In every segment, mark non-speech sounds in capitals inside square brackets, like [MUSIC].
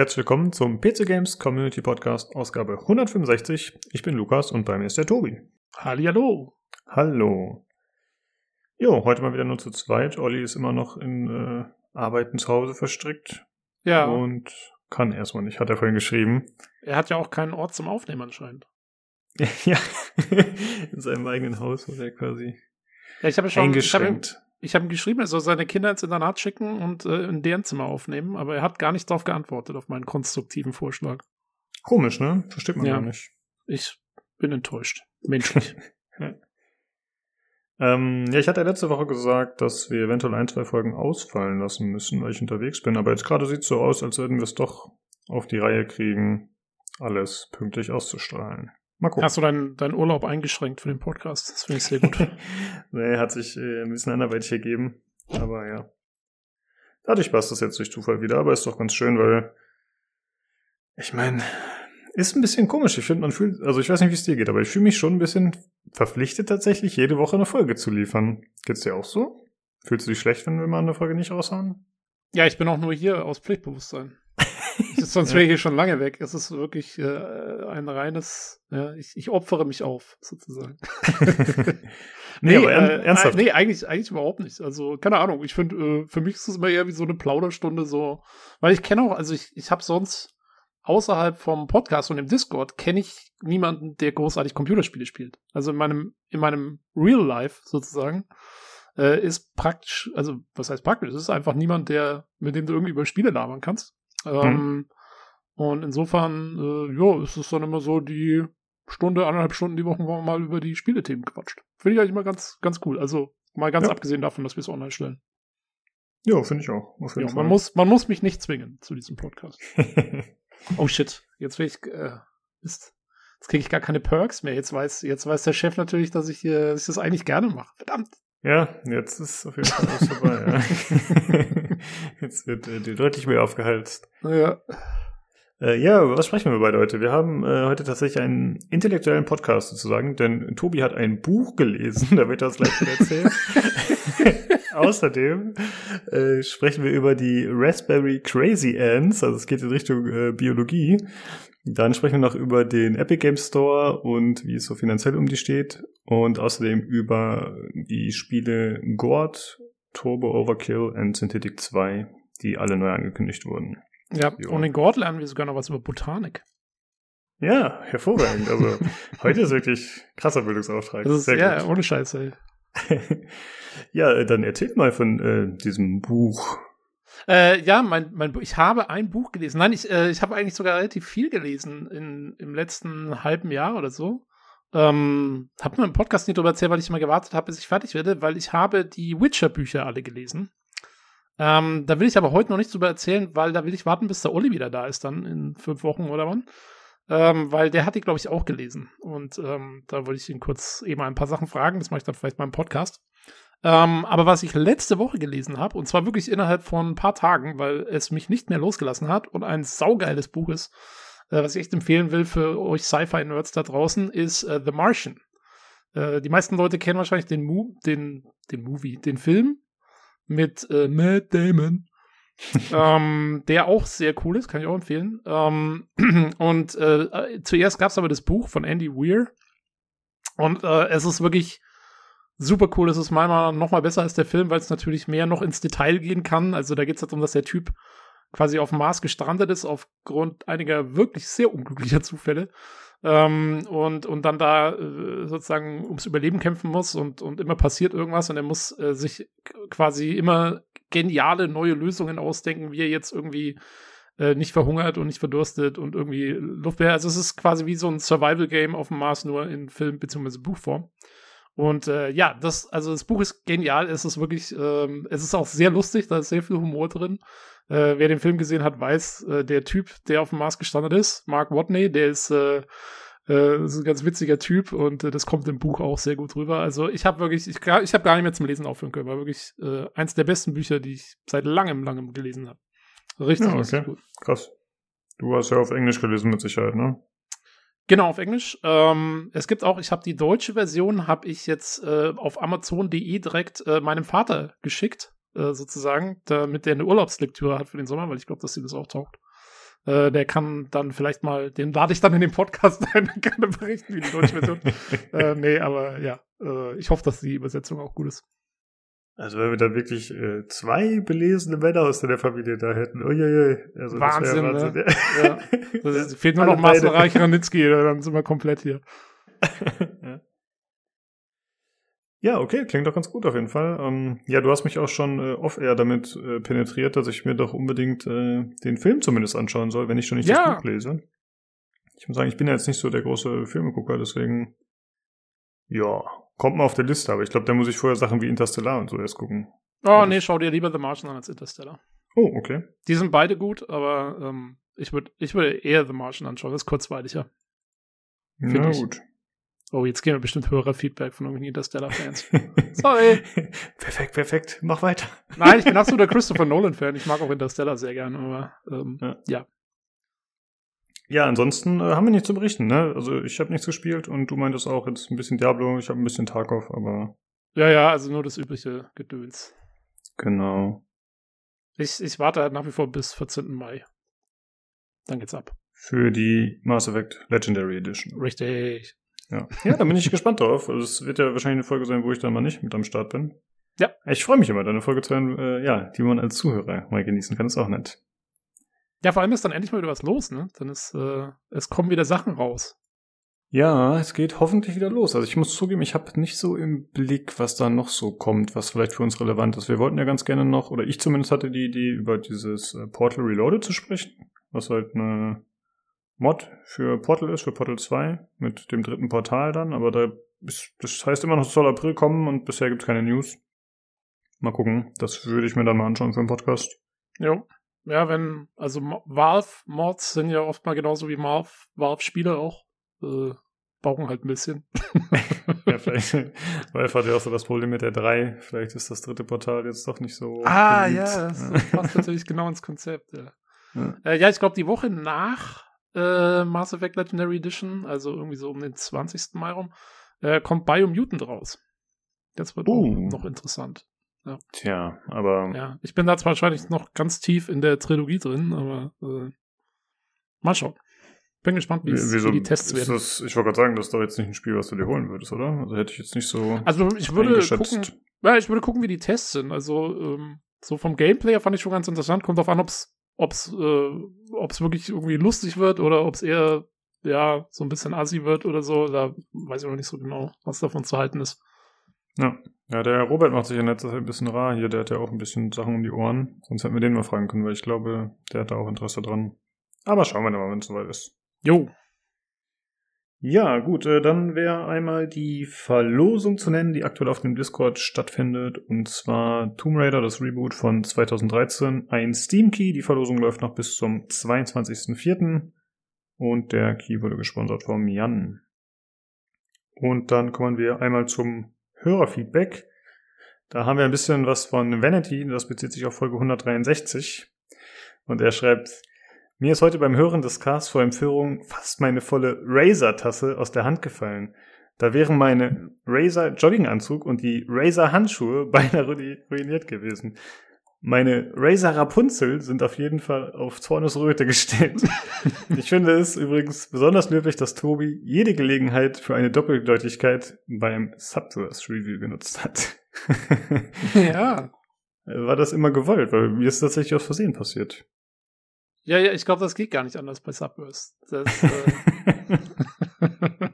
Herzlich willkommen zum PC Games Community Podcast Ausgabe 165. Ich bin Lukas und bei mir ist der Tobi. Hallihallo. Hallo. Jo, heute mal wieder nur zu zweit. Olli ist immer noch in äh, Arbeiten zu Hause verstrickt. Ja. Und kann erstmal nicht, hat er vorhin geschrieben. Er hat ja auch keinen Ort zum Aufnehmen anscheinend. [LAUGHS] ja, [LAUGHS] in seinem eigenen Haus wurde er quasi ja, ich habe schon eingeschränkt. Ich habe ihm geschrieben, er soll seine Kinder ins Internat schicken und äh, in deren Zimmer aufnehmen, aber er hat gar nicht darauf geantwortet, auf meinen konstruktiven Vorschlag. Komisch, ne? Versteht man Ja. gar nicht. Ich bin enttäuscht. Menschlich. [LAUGHS] Ähm, ja, ich hatte ja letzte Woche gesagt, dass wir eventuell ein, zwei Folgen ausfallen lassen müssen, weil ich unterwegs bin. Aber jetzt gerade sieht es so aus, als würden wir es doch auf die Reihe kriegen, alles pünktlich auszustrahlen. Mal gucken. Hast du deinen deinen Urlaub eingeschränkt für den Podcast? Das finde ich sehr gut. [LAUGHS] nee, hat sich äh, ein bisschen anderweitig ergeben. Aber ja. Dadurch passt das jetzt durch Zufall wieder, aber ist doch ganz schön, weil ich meine, ist ein bisschen komisch. Ich finde, man fühlt, also ich weiß nicht, wie es dir geht, aber ich fühle mich schon ein bisschen verpflichtet, tatsächlich jede Woche eine Folge zu liefern. Geht's dir auch so? Fühlst du dich schlecht, wenn wir mal eine Folge nicht raushauen? ja, ich bin auch nur hier aus Pflichtbewusstsein. [LAUGHS] Sonst wäre ich hier schon lange weg. Es ist wirklich äh, ein reines, ja, ich, ich opfere mich auf, sozusagen. [LAUGHS] Nee, aber ern- äh, ernsthaft. Nee, eigentlich, eigentlich überhaupt nicht. Also, keine Ahnung. Ich finde, äh, für mich ist es immer eher wie so eine Plauderstunde, so. Weil ich kenne auch, also ich, ich habe sonst außerhalb vom Podcast und im Discord kenne ich niemanden, der großartig Computerspiele spielt. Also in meinem, in meinem Real Life sozusagen äh, ist praktisch, also was heißt praktisch? Es ist einfach niemand, der, mit dem du irgendwie über Spiele labern kannst. Ähm, Und insofern, äh, ja, ist es dann immer so die Stunde, anderthalb Stunden die Woche, wo man mal über die Spielethemen quatscht. Finde ich eigentlich mal ganz, ganz cool. Also mal ganz Ja. abgesehen davon, dass wir es online stellen. Ja, finde ich auch. Auf jeden Ja, Fall. man, muss, man muss mich nicht zwingen zu diesem Podcast. [LAUGHS] Oh shit, jetzt will ich, äh, Mist. Jetzt kriege ich gar keine Perks mehr. Jetzt weiß, jetzt weiß der Chef natürlich, dass ich, äh, dass ich das eigentlich gerne mache. Verdammt. ja, jetzt ist auf jeden Fall alles vorbei. [LAUGHS] [LAUGHS] [LAUGHS] jetzt wird äh, dir deutlich mehr aufgehalst. Ja. Äh, ja, was sprechen wir beide heute? Wir haben äh, heute tatsächlich einen intellektuellen Podcast sozusagen, denn Tobi hat ein Buch gelesen, [LAUGHS] da wird er uns gleich wieder erzählen. [LAUGHS] Außerdem äh, sprechen wir über die Raspberry Crazy Ants, also es geht in Richtung äh, Biologie. Dann sprechen wir noch über den Epic Game Store und wie es so finanziell um die steht. Und außerdem über die Spiele Gord, Turbo Overkill und Synthetic 2, die alle neu angekündigt wurden. Ja, Jo. und in Gord lernen wir sogar noch was über Botanik. Ja, hervorragend. Also [LAUGHS] heute ist wirklich krasser Bildungsauftrag. Das ist, Sehr ja, gut. ohne Scheiß, ey. [LAUGHS] ja, äh, dann erzählt mal von äh, diesem Buch. Äh, ja, mein, mein, ich habe ein Buch gelesen. Nein, ich, äh, ich habe eigentlich sogar relativ viel gelesen in, im letzten halben Jahr oder so. Ähm, habe nur im Podcast nicht darüber erzählt, weil ich immer gewartet habe, bis ich fertig werde, weil ich habe die Witcher-Bücher alle gelesen. Ähm, da will ich aber heute noch nichts drüber erzählen, weil da will ich warten, bis der Olli wieder da ist, dann in fünf Wochen oder wann. Ähm, weil der hat die, glaube ich, auch gelesen. Und ähm, da wollte ich ihn kurz eben ein paar Sachen fragen. Das mache ich dann vielleicht beim Podcast. Ähm, aber was ich letzte Woche gelesen habe, und zwar wirklich innerhalb von ein paar Tagen, weil es mich nicht mehr losgelassen hat und ein saugeiles Buch ist, was ich echt empfehlen will für euch Sci-Fi-Nerds da draußen, ist äh, The Martian. Äh, die meisten Leute kennen wahrscheinlich den, Mo den, den Movie, den Film mit äh, Matt Damon. [LAUGHS] ähm, der auch sehr cool ist, kann ich auch empfehlen. Ähm, [CLEARS THROAT] und äh, äh, zuerst gab es aber das Buch von Andy Weir. Und äh, es ist wirklich super cool. Es ist meiner Meinung nach noch mal besser als der Film, weil es natürlich mehr noch ins Detail gehen kann. Also da geht es darum, dass der Typ quasi auf dem Mars gestrandet ist aufgrund einiger wirklich sehr unglücklicher Zufälle. Ähm, und, und dann da äh, sozusagen ums Überleben kämpfen muss und, und immer passiert irgendwas und er muss äh, sich quasi immer geniale neue Lösungen ausdenken, wie er jetzt irgendwie äh, nicht verhungert und nicht verdurstet und irgendwie Luft behält. Also es ist quasi wie so ein Survival-Game auf dem Mars, nur in Film- bzw. Buchform. Und äh, ja, das, also das Buch ist genial. Es ist wirklich, ähm, es ist auch sehr lustig, da ist sehr viel Humor drin. Äh, wer den Film gesehen hat, weiß, äh, der Typ, der auf dem Mars gestrandet ist, Mark Watney, der ist, äh, äh, ist ein ganz witziger Typ und äh, das kommt im Buch auch sehr gut rüber. Also ich habe wirklich, ich, ich habe gar nicht mehr zum Lesen aufhören können. War wirklich äh, eins der besten Bücher, die ich seit langem, langem gelesen habe. Richtig, Ja, richtig okay. gut. Krass. Du hast ja auf Englisch gelesen mit Sicherheit, ne? Genau, auf Englisch. Ähm, es gibt auch, ich habe die deutsche Version, habe ich jetzt äh, auf Amazon.de direkt äh, meinem Vater geschickt, äh, sozusagen, damit der eine Urlaubslektüre hat für den Sommer, weil ich glaube, dass sie das auch taugt. Äh, der kann dann vielleicht mal, den lade ich dann in den Podcast [LAUGHS] ein, dann kann er berichten, wie die deutsche Version. [LAUGHS] äh, nee, aber ja, äh, ich hoffe, dass die Übersetzung auch gut ist. Also wenn wir da wirklich äh, zwei belesene Männer aus der Familie da hätten, uiuiui. Also Wahnsinn, das Wahnsinn, ne? Ja. Das ist, fehlt nur noch Masterreich Ranitzky, dann sind wir komplett hier. [LAUGHS] ja. Ja, okay, klingt doch ganz gut auf jeden Fall. Ähm, ja, du hast mich auch schon äh, off-air damit äh, penetriert, dass ich mir doch unbedingt äh, den Film zumindest anschauen soll, wenn ich schon nicht ja. das Buch lese. Ich muss sagen, ich bin ja jetzt nicht so der große Filmegucker, deswegen ja, kommt mal auf der Liste, aber ich glaube, da muss ich vorher Sachen wie Interstellar und so erst gucken. Oh, also nee, schau dir lieber The Martian an als Interstellar. Oh, okay. Die sind beide gut, aber ähm, ich würde ich würd eher The Martian anschauen, das ist kurzweiliger. Na ich. gut. Oh, jetzt gehen wir bestimmt Hörerfeedback von irgendwelchen Interstellar-Fans. [LAUGHS] Sorry. perfekt, perfekt. Mach weiter. Nein, ich bin [LAUGHS] absoluter Christopher Nolan-Fan. Ich mag auch Interstellar sehr gerne, aber ähm, ja. ja. Ja, ansonsten äh, haben wir nichts zu berichten, ne? Also ich habe nichts gespielt und du meintest auch jetzt ein bisschen Diablo, ich habe ein bisschen Tarkov, aber. Ja, ja, also nur das übliche Gedöns. Genau. Ich, ich warte halt nach wie vor bis 14. Mai. Dann geht's ab. Für die Mass Effect Legendary Edition. Richtig. Ja, ja da bin ich [LAUGHS] gespannt drauf. Also es wird ja wahrscheinlich eine Folge sein, wo ich dann mal nicht mit am Start bin. Ja. Ich freue mich immer, deine Folge zu hören, äh, ja, die man als Zuhörer mal genießen kann. Ist auch nett. Ja, vor allem ist dann endlich mal wieder was los, ne? Dann ist, äh, es kommen wieder Sachen raus. Ja, es geht hoffentlich wieder los. Also ich muss zugeben, ich habe nicht so im Blick, was da noch so kommt, was vielleicht für uns relevant ist. Wir wollten ja ganz gerne noch, oder ich zumindest hatte die Idee, über dieses äh, Portal Reloaded zu sprechen, was halt eine Mod für Portal ist, für Portal 2, mit dem dritten Portal dann, aber da ist, das heißt immer noch, es soll April kommen und bisher gibt es keine News. Mal gucken, das würde ich mir dann mal anschauen für den Podcast. Jo. Ja, wenn, also Valve-Mods sind ja oft mal genauso wie Valve-Spiele auch. Äh, brauchen halt ein bisschen. [LAUGHS] ja, [LAUGHS] vielleicht. Valve hat ja auch so das Problem mit der 3. Vielleicht ist das dritte Portal jetzt doch nicht so. Ah, beliebt. ja, das passt natürlich genau ins Konzept, ja. [LAUGHS] Ja, äh, ja ich glaube, die Woche nach äh, Mass Effect Legendary Edition, also irgendwie so um den 20. Mai rum, äh, kommt Biomutant raus. Das wird uh. noch interessant. Ja. Tja, aber. Ja, ich bin da zwar wahrscheinlich noch ganz tief in der Trilogie drin, aber äh, mal schauen. Bin gespannt, wie, Wieso, wie die Tests werden. Das, ich wollte gerade sagen, das ist doch jetzt nicht ein Spiel, was du dir holen würdest, oder? Also hätte ich jetzt nicht so. Also ich würde gucken, ja, ich würde gucken, wie die Tests sind. Also ähm, so vom Gameplay fand ich schon ganz interessant. Kommt drauf an, ob's ob's äh, ob's wirklich irgendwie lustig wird oder ob's eher ja so ein bisschen assi wird oder so. Da weiß ich noch nicht so genau, was davon zu halten ist. Ja. Ja, der Robert macht sich in letzter Zeit ein bisschen rar hier. Der hat ja auch ein bisschen Sachen um die Ohren. Sonst hätten wir den mal fragen können, weil ich glaube, der hat da auch Interesse dran. Aber schauen wir mal, wenn es soweit ist. Jo. Ja, gut, äh, dann wäre einmal die Verlosung zu nennen, die aktuell auf dem Discord stattfindet. Und zwar Tomb Raider, das Reboot von 2013. Ein Steam Key. Die Verlosung läuft noch bis zum 22.04. Und der Key wurde gesponsert von Jan. Und dann kommen wir einmal zum Hörerfeedback. Da haben wir ein bisschen was von Vanity, das bezieht sich auf Folge 163. Und er schreibt, mir ist heute beim Hören des Casts vor Empörung fast meine volle Razer-Tasse aus der Hand gefallen. Da wären meine Razer Jogginganzug und die Razer Handschuhe [LAUGHS] beinahe ruiniert gewesen. Meine Razer Rapunzel sind auf jeden Fall auf Zornesröte gestellt. [LAUGHS] ich finde es übrigens besonders löblich, dass Tobi jede Gelegenheit für eine Doppeldeutigkeit beim Subverse Review genutzt hat. [LAUGHS] ja. War das immer gewollt, weil mir ist tatsächlich aus Versehen passiert. Ja, ja, ich glaube, das geht gar nicht anders bei Subverse. Das, äh [LAUGHS]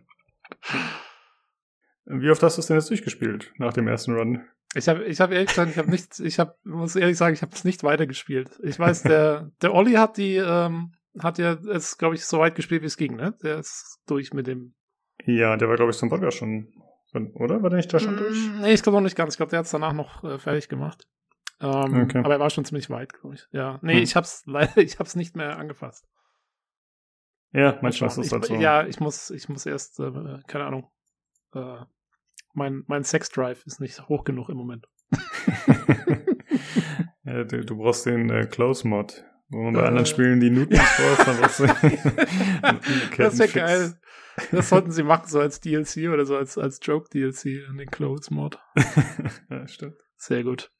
Wie oft hast du es denn jetzt durchgespielt nach dem ersten Run? Ich habe, ich habe ehrlich gesagt, ich habe nichts, ich habe, muss ehrlich sagen, ich habe es nicht weitergespielt. Ich weiß, der, der Olli hat die, ähm, hat ja es, glaube ich, so weit gespielt, wie es ging, ne? Der ist durch mit dem. Ja, der war, glaube ich, zum Podcast schon, oder? War der nicht da schon durch? Mm, nee, ich glaube noch nicht ganz. Ich glaube, der hat es danach noch äh, fertig gemacht. Ähm, okay. Aber er war schon ziemlich weit, glaube ich. Ja, nee, hm. ich hab's [LAUGHS] leider, ich hab's nicht mehr angefasst. Ja, manchmal ist das halt so. Ja, ich muss, ich muss erst, äh, keine Ahnung, äh, mein, mein Sex-Drive ist nicht hoch genug im Moment. [LAUGHS] ja, du, du, brauchst den äh, Close-Mod, wo man bei äh, anderen Spielen die Newtons [LAUGHS] braucht, dann brauchst du [LAUGHS] Das wäre geil. Das sollten sie machen, so als DLC oder so als, als Joke-DLC in den Close-Mod. ja, stimmt. Sehr gut.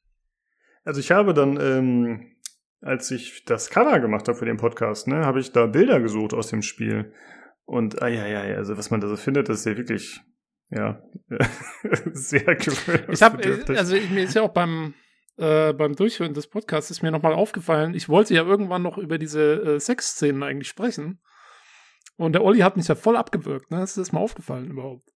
Also ich habe dann ähm, als ich das Cover gemacht habe für den Podcast, ne, habe ich da Bilder gesucht aus dem Spiel. Und ah, ja, ja, ja, also was man da so findet, das ist ja wirklich, ja, [LAUGHS] sehr gewöhnlich. Ich habe, also mir ist ja auch beim, äh, beim Durchhören des Podcasts ist mir nochmal aufgefallen, ich wollte ja irgendwann noch über diese äh, Sexszenen eigentlich sprechen. Und der Olli hat mich ja voll abgewürgt, ne? Das ist mal aufgefallen überhaupt.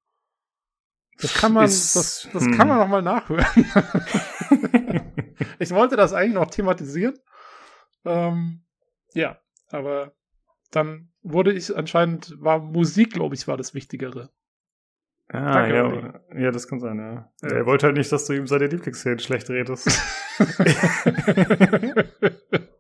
Das kann man, ist, das, das hm. kann man nochmal nachhören. [LAUGHS] ich wollte das eigentlich noch thematisieren. Ähm, ja, aber dann wurde ich anscheinend, war Musik, glaube ich, war das Wichtigere. Ah, Danke, ja, ja, das kann sein, ja. ja. Er wollte halt nicht, dass du ihm seine Lieblingsszenen schlecht redest. [LAUGHS] [LAUGHS]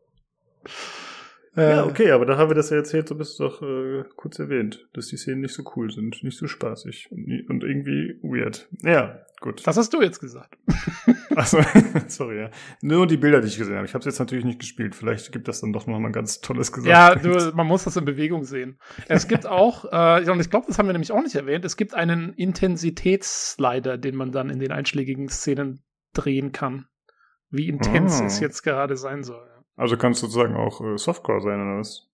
Ja, äh. okay, aber da haben wir das ja erzählt, so bist du doch äh, kurz erwähnt, dass die Szenen nicht so cool sind, nicht so spaßig und, und irgendwie weird. Ja, gut. Das hast du jetzt gesagt. [LAUGHS] Achso, [LAUGHS] sorry, ja. Nur die Bilder, die ich gesehen habe. Ich habe es jetzt natürlich nicht gespielt. Vielleicht gibt das dann doch noch mal ein ganz tolles Gesagt. Ja, du, man muss das in Bewegung sehen. Es gibt auch, [LAUGHS] äh, und ich glaube, das haben wir nämlich auch nicht erwähnt, es gibt einen Intensitätsslider, den man dann in den einschlägigen Szenen drehen kann. Wie intens oh. es jetzt gerade sein soll. Also kann es sozusagen auch äh, Softcore sein, oder was?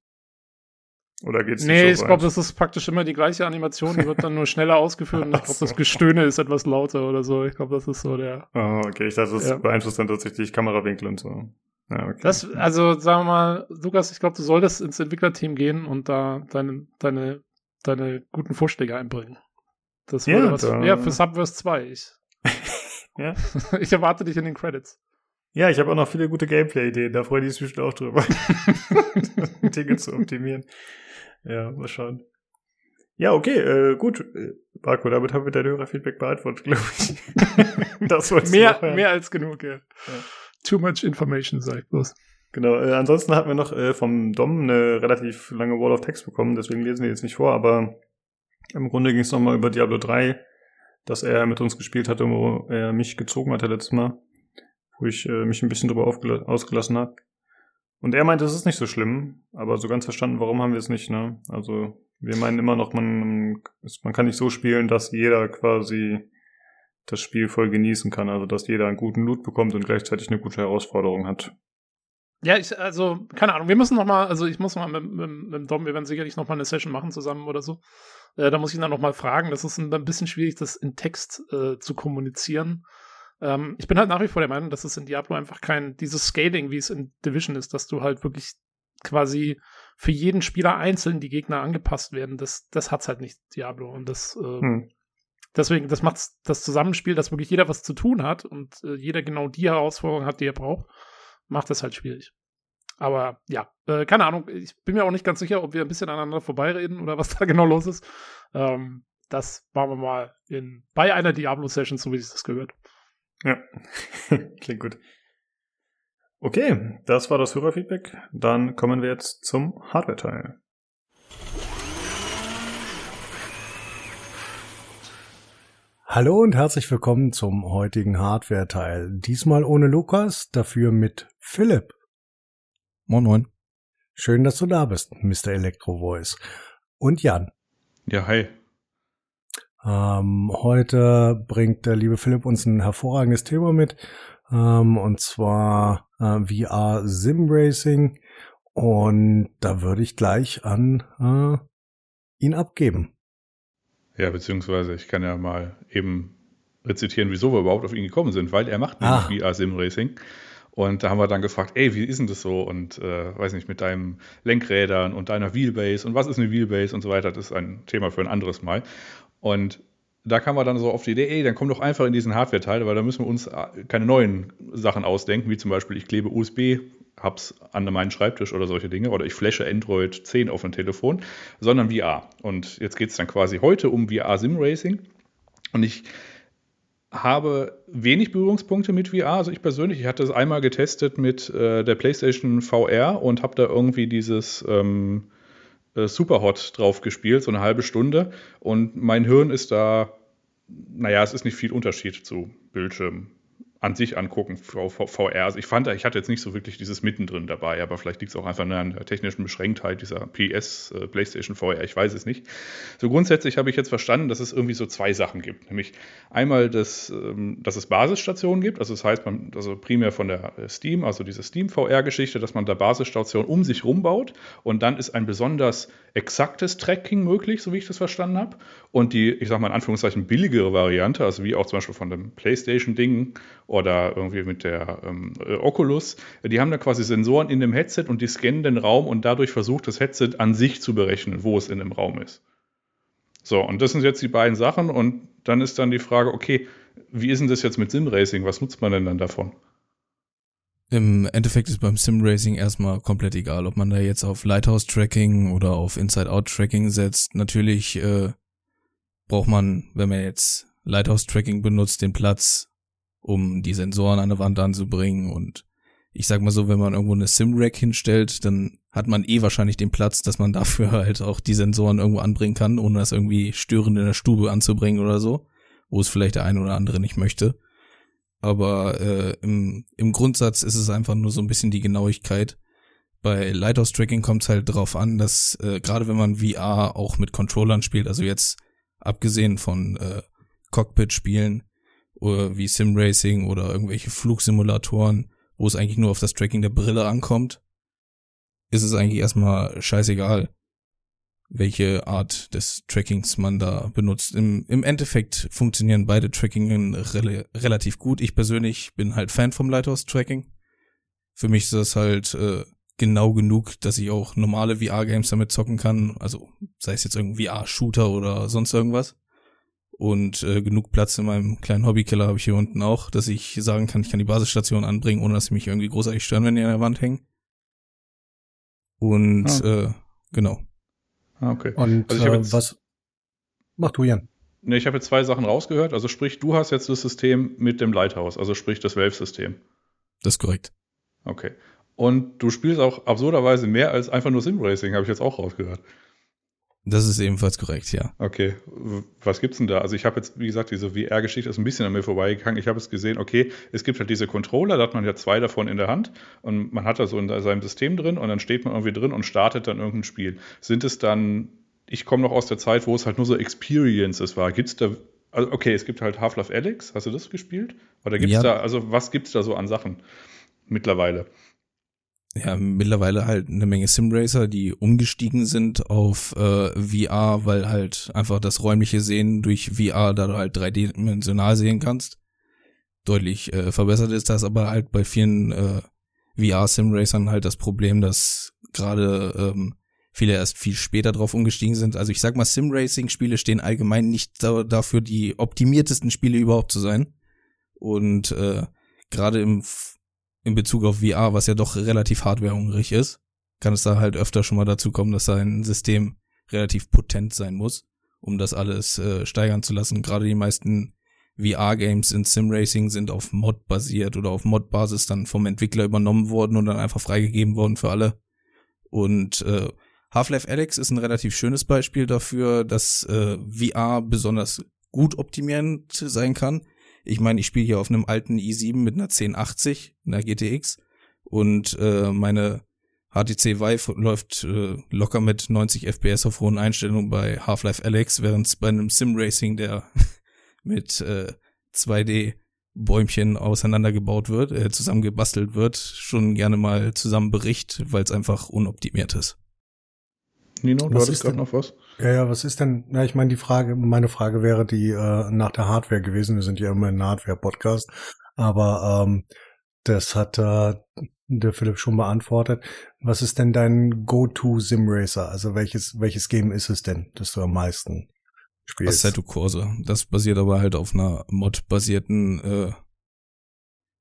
Oder geht's nicht Nee, so ich glaube, das ist praktisch immer die gleiche Animation, die wird dann nur schneller [LAUGHS] ausgeführt und ich glaube, das Gestöhne ist etwas lauter oder so. Ich glaube, das ist so der. Oh, okay, ich dachte, das ja. beeinflusst dann tatsächlich Kamerawinkel und so. Ja, okay. Das, also sagen wir mal, Lukas, ich glaube, du solltest ins Entwicklerteam gehen und da deine, deine, deine guten Vorschläge einbringen. Das würde ja, was. Da... Ja, für Subverse 2. Ich, [LAUGHS] ja? [LAUGHS] ich erwarte dich in den Credits. Ja, ich habe auch noch viele gute Gameplay-Ideen, da freue ich mich bestimmt auch drüber. Dinge zu optimieren. Ja, mal schauen. Ja, okay, äh, gut. Marco, damit haben wir dein Hörerfeedback beantwortet, glaube ich. [LAUGHS] das mehr, mehr als genug, ja. ja. Too much information, sag ich bloß. Genau, äh, ansonsten hatten wir noch äh, vom Dom eine relativ lange Wall of Text bekommen, deswegen lesen wir jetzt nicht vor, aber im Grunde ging es nochmal über Diablo 3, dass er mit uns gespielt hatte, wo er mich gezogen hatte letztes Mal wo ich äh, mich ein bisschen drüber ausgelassen habe. Und er meinte, es ist nicht so schlimm, aber so ganz verstanden, warum haben wir es nicht, ne? Also, wir meinen immer noch, man, man kann nicht so spielen, dass jeder quasi das Spiel voll genießen kann, also dass jeder einen guten Loot bekommt und gleichzeitig eine gute Herausforderung hat. Ja, ich, also, keine Ahnung, wir müssen noch mal, also ich muss mal mit, mit, mit Dom, wir werden sicherlich noch mal eine Session machen zusammen oder so. Äh, da muss ich ihn dann noch mal fragen. Das ist ein, ein bisschen schwierig, das in Text äh, zu kommunizieren. Ähm, ich bin halt nach wie vor der Meinung, dass es in Diablo einfach kein, dieses Scaling, wie es in Division ist, dass du halt wirklich quasi für jeden Spieler einzeln die Gegner angepasst werden, das, das hat's halt nicht, Diablo. Und das, äh, hm. deswegen, das macht das Zusammenspiel, dass wirklich jeder was zu tun hat und äh, jeder genau die Herausforderung hat, die er braucht, macht das halt schwierig. Aber ja, äh, keine Ahnung, ich bin mir auch nicht ganz sicher, ob wir ein bisschen aneinander vorbeireden oder was [LAUGHS] da genau los ist. Ähm, das machen wir mal in, bei einer Diablo-Session, so wie sich das gehört. Ja, [LAUGHS] klingt gut. Okay, das war das Hörerfeedback. Dann kommen wir jetzt zum Hardware-Teil. Hallo und herzlich willkommen zum heutigen Hardware-Teil. Diesmal ohne Lukas, dafür mit Philipp. Moin moin. Schön, dass du da bist, Mr. Electro Voice. Und Jan. Ja, hi. Ähm, heute bringt der liebe Philipp uns ein hervorragendes Thema mit, ähm, und zwar äh, VR Sim Racing. Und da würde ich gleich an äh, ihn abgeben. Ja, beziehungsweise ich kann ja mal eben rezitieren, wieso wir überhaupt auf ihn gekommen sind, weil er macht nämlich ah. VR Sim Racing. Und da haben wir dann gefragt, ey, wie ist denn das so? Und äh, weiß nicht, mit deinem Lenkrädern und deiner Wheelbase und was ist eine Wheelbase und so weiter, das ist ein Thema für ein anderes Mal. Und da kam man dann so auf die Idee, ey, dann komm doch einfach in diesen Hardware-Teil, weil da müssen wir uns äh, keine neuen Sachen ausdenken, wie zum Beispiel, ich klebe USB, Hubs an meinen Schreibtisch oder solche Dinge, oder ich flashe Android 10 auf ein Telefon, sondern VR. Und jetzt geht es dann quasi heute um VR Sim Racing. Und ich habe wenig Berührungspunkte mit VR. Also ich persönlich, ich hatte es einmal getestet mit äh, der PlayStation VR und habe da irgendwie dieses ähm, äh, Superhot drauf gespielt, so eine halbe Stunde. Und mein Hirn ist da, naja, es ist nicht viel Unterschied zu Bildschirm an sich angucken, VR. Also ich fand, ich hatte jetzt nicht so wirklich dieses Mittendrin dabei, aber vielleicht liegt es auch einfach an der technischen Beschränktheit dieser PS, äh, PlayStation VR, ich weiß es nicht. So grundsätzlich habe ich jetzt verstanden, dass es irgendwie so zwei Sachen gibt. Nämlich einmal, das, ähm, dass es Basisstationen gibt, also das heißt, man, also primär von der äh, Steam, also diese Steam VR-Geschichte, dass man da Basisstationen um sich rumbaut und dann ist ein besonders exaktes Tracking möglich, so wie ich das verstanden habe. Und die, ich sage mal in Anführungszeichen, billigere Variante, also wie auch zum Beispiel von dem PlayStation-Ding oder irgendwie mit der ähm, äh, Oculus, die haben da quasi Sensoren in dem Headset und die scannen den Raum und dadurch versucht das Headset an sich zu berechnen, wo es in dem Raum ist. So, und das sind jetzt die beiden Sachen und dann ist dann die Frage, okay, wie ist denn das jetzt mit Simracing? Was nutzt man denn dann davon? Im Endeffekt ist beim Simracing erstmal komplett egal, ob man da jetzt auf Lighthouse-Tracking oder auf Inside-Out-Tracking setzt. Natürlich äh, braucht man, wenn man jetzt Lighthouse-Tracking benutzt, den Platz, um die Sensoren an der Wand anzubringen. Und ich sag mal so, wenn man irgendwo eine Sim-Rack hinstellt, dann hat man eh wahrscheinlich den Platz, dass man [LAUGHS] dafür halt auch die Sensoren irgendwo anbringen kann, ohne das irgendwie störend in der Stube anzubringen oder so, wo es vielleicht der eine oder andere nicht möchte. Aber äh, im, im Grundsatz ist es einfach nur so ein bisschen die Genauigkeit. Bei Lighthouse Tracking kommt es halt darauf an, dass äh, gerade wenn man VR auch mit Controllern spielt, also jetzt abgesehen von äh, Cockpit-Spielen, oder wie Simracing oder irgendwelche Flugsimulatoren, wo es eigentlich nur auf das Tracking der Brille ankommt, ist es eigentlich erstmal scheißegal, welche Art des Trackings man da benutzt. Im, im Endeffekt funktionieren beide Trackingen re relativ gut. Ich persönlich bin halt Fan vom Lighthouse-Tracking. Für mich ist das halt äh, genau genug, dass ich auch normale VR-Games damit zocken kann. Also sei es jetzt irgendwie VR-Shooter oder sonst irgendwas. Und äh, genug Platz in meinem kleinen Hobbykeller habe ich hier unten auch, dass ich sagen kann, ich kann die Basisstation anbringen, ohne dass sie mich irgendwie großartig stören, wenn die an der Wand hängen. Und ah. äh, genau. Ah, okay. Und also äh, was mach du, Jan? Ne, ich habe jetzt zwei Sachen rausgehört. Also sprich, du hast jetzt das System mit dem Lighthouse, also sprich das Valve-System. Das ist korrekt. Okay. Und du spielst auch absurderweise mehr als einfach nur Simracing, habe ich jetzt auch rausgehört. Das ist ebenfalls korrekt, ja. Okay, was gibt's denn da? Also ich habe jetzt, wie gesagt, diese VR-Geschichte ist ein bisschen an mir vorbeigegangen. Ich habe es gesehen, okay, es gibt halt diese Controller, da hat man ja zwei davon in der Hand und man hat da so in seinem System drin und dann steht man irgendwie drin und startet dann irgendein Spiel. Sind es dann, ich komme noch aus der Zeit, wo es halt nur so Experiences war. Gibt's da, also okay, es gibt halt Half-Life Alex, hast du das gespielt? Oder gibt's ja. da, also was gibt's da so an Sachen mittlerweile? Ja, mittlerweile halt eine Menge Simracer, die umgestiegen sind auf äh, VR, weil halt einfach das räumliche Sehen durch VR, da du halt dreidimensional sehen kannst, deutlich äh, verbessert ist das, aber halt bei vielen äh, VR-Simracern halt das Problem, dass gerade ähm, viele erst viel später drauf umgestiegen sind. Also ich sag mal, Simracing-Spiele stehen allgemein nicht da, dafür, die optimiertesten Spiele überhaupt zu sein. Und äh, gerade im in Bezug auf VR, was ja doch relativ hardwarehungrig ist, kann es da halt öfter schon mal dazu kommen, dass sein System relativ potent sein muss, um das alles äh, steigern zu lassen. Gerade die meisten VR-Games in Simracing sind auf Mod basiert oder auf Mod-Basis dann vom Entwickler übernommen worden und dann einfach freigegeben worden für alle. Und äh, Half-Life Alex ist ein relativ schönes Beispiel dafür, dass äh, VR besonders gut optimierend sein kann, ich meine, ich spiele hier auf einem alten i7 mit einer 1080, einer GTX und äh, meine HTC Vive läuft äh, locker mit 90 FPS auf hohen Einstellungen bei Half-Life Alex, während es bei einem Sim-Racing, der [LAUGHS] mit äh, 2D Bäumchen auseinandergebaut wird, äh, zusammengebastelt wird, schon gerne mal zusammenbricht, weil es einfach unoptimiert ist. Nino, du was hattest gerade noch was? Ja, ja, was ist denn, ja, ich meine, die Frage, meine Frage wäre die äh, nach der Hardware gewesen. Wir sind ja immer ein Hardware-Podcast, aber ähm, das hat äh, der Philipp schon beantwortet. Was ist denn dein Go-To-Sim-Racer? Also welches, welches Game ist es denn, das du am meisten spielst? Assetto Corsa. Das basiert aber halt auf einer Mod-basierten äh,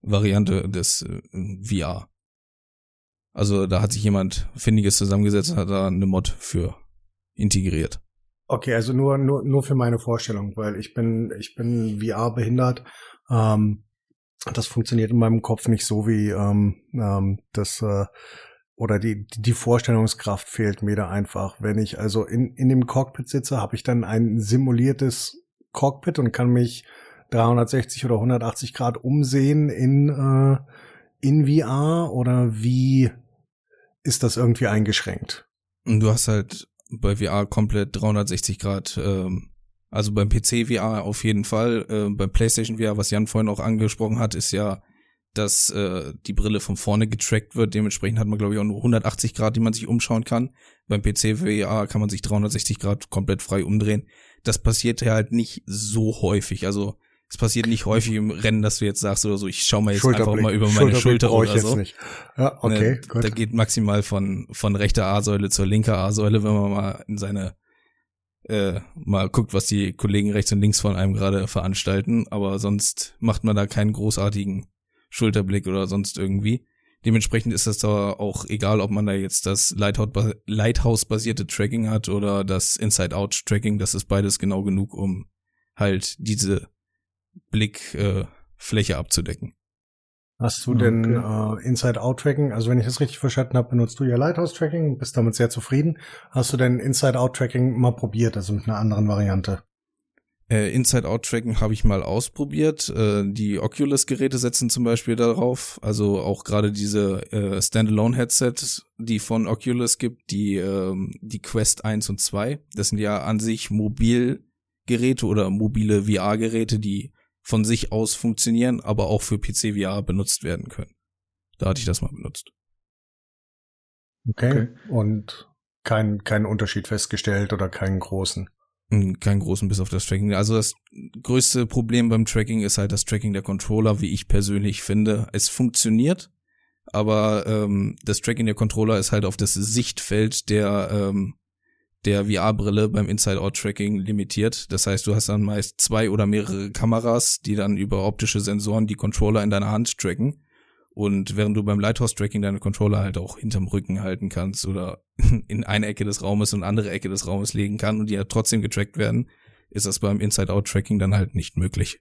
Variante des äh, VR. Also da hat sich jemand Findiges zusammengesetzt und hat da eine Mod für integriert. Okay, also nur, nur, nur für meine Vorstellung, weil ich bin, ich bin VR behindert. Ähm, das funktioniert in meinem Kopf nicht so wie ähm, ähm, das äh, oder die, die Vorstellungskraft fehlt mir da einfach. Wenn ich also in, in dem Cockpit sitze, habe ich dann ein simuliertes Cockpit und kann mich 360 oder 180 Grad umsehen in, äh, in VR oder wie ist das irgendwie eingeschränkt? Du hast halt bei VR komplett 360 Grad, ähm, also beim PC VR auf jeden Fall, äh, beim PlayStation VR, was Jan vorhin auch angesprochen hat, ist ja, dass äh, die Brille von vorne getrackt wird. Dementsprechend hat man, glaube ich, auch nur 180 Grad, die man sich umschauen kann. Beim PC VR kann man sich 360 Grad komplett frei umdrehen. Das passiert ja halt nicht so häufig. Also es passiert nicht häufig im Rennen, dass du jetzt sagst oder so, ich schau mal jetzt einfach mal über meine Schulter oder so. Nicht. Ja, okay, ne, gut. Da geht maximal von, von rechter A-Säule zur linker A-Säule, wenn man mal in seine, äh, mal guckt, was die Kollegen rechts und links von einem gerade veranstalten. Aber sonst macht man da keinen großartigen Schulterblick oder sonst irgendwie. Dementsprechend ist das da auch egal, ob man da jetzt das Lighthouse-basierte Tracking hat oder das Inside-Out-Tracking. Das ist beides genau genug, um halt diese Blickfläche äh, abzudecken. Hast du denn okay. äh, Inside-Out-Tracking? Also wenn ich das richtig verstanden habe, benutzt du ja Lighthouse-Tracking, bist damit sehr zufrieden. Hast du denn Inside-Out-Tracking mal probiert, also mit einer anderen Variante? Äh, Inside-Out-Tracking habe ich mal ausprobiert. Äh, die Oculus-Geräte setzen zum Beispiel darauf. Also auch gerade diese äh, Standalone-Headsets, die von Oculus gibt, die, äh, die Quest 1 und 2. Das sind ja an sich Mobilgeräte oder mobile VR-Geräte, die von sich aus funktionieren, aber auch für PC VR benutzt werden können. Da hatte ich das mal benutzt. Okay. okay. Und kein, keinen Unterschied festgestellt oder keinen großen. Hm, keinen großen bis auf das Tracking. Also das größte Problem beim Tracking ist halt das Tracking der Controller, wie ich persönlich finde. Es funktioniert, aber ähm, das Tracking der Controller ist halt auf das Sichtfeld der ähm, der VR-Brille beim Inside-Out-Tracking limitiert. Das heißt, du hast dann meist zwei oder mehrere Kameras, die dann über optische Sensoren die Controller in deiner Hand tracken. Und während du beim Lighthouse-Tracking deine Controller halt auch hinterm Rücken halten kannst oder [LAUGHS] in eine Ecke des Raumes und andere Ecke des Raumes legen kann und die ja trotzdem getrackt werden, ist das beim Inside-Out-Tracking dann halt nicht möglich.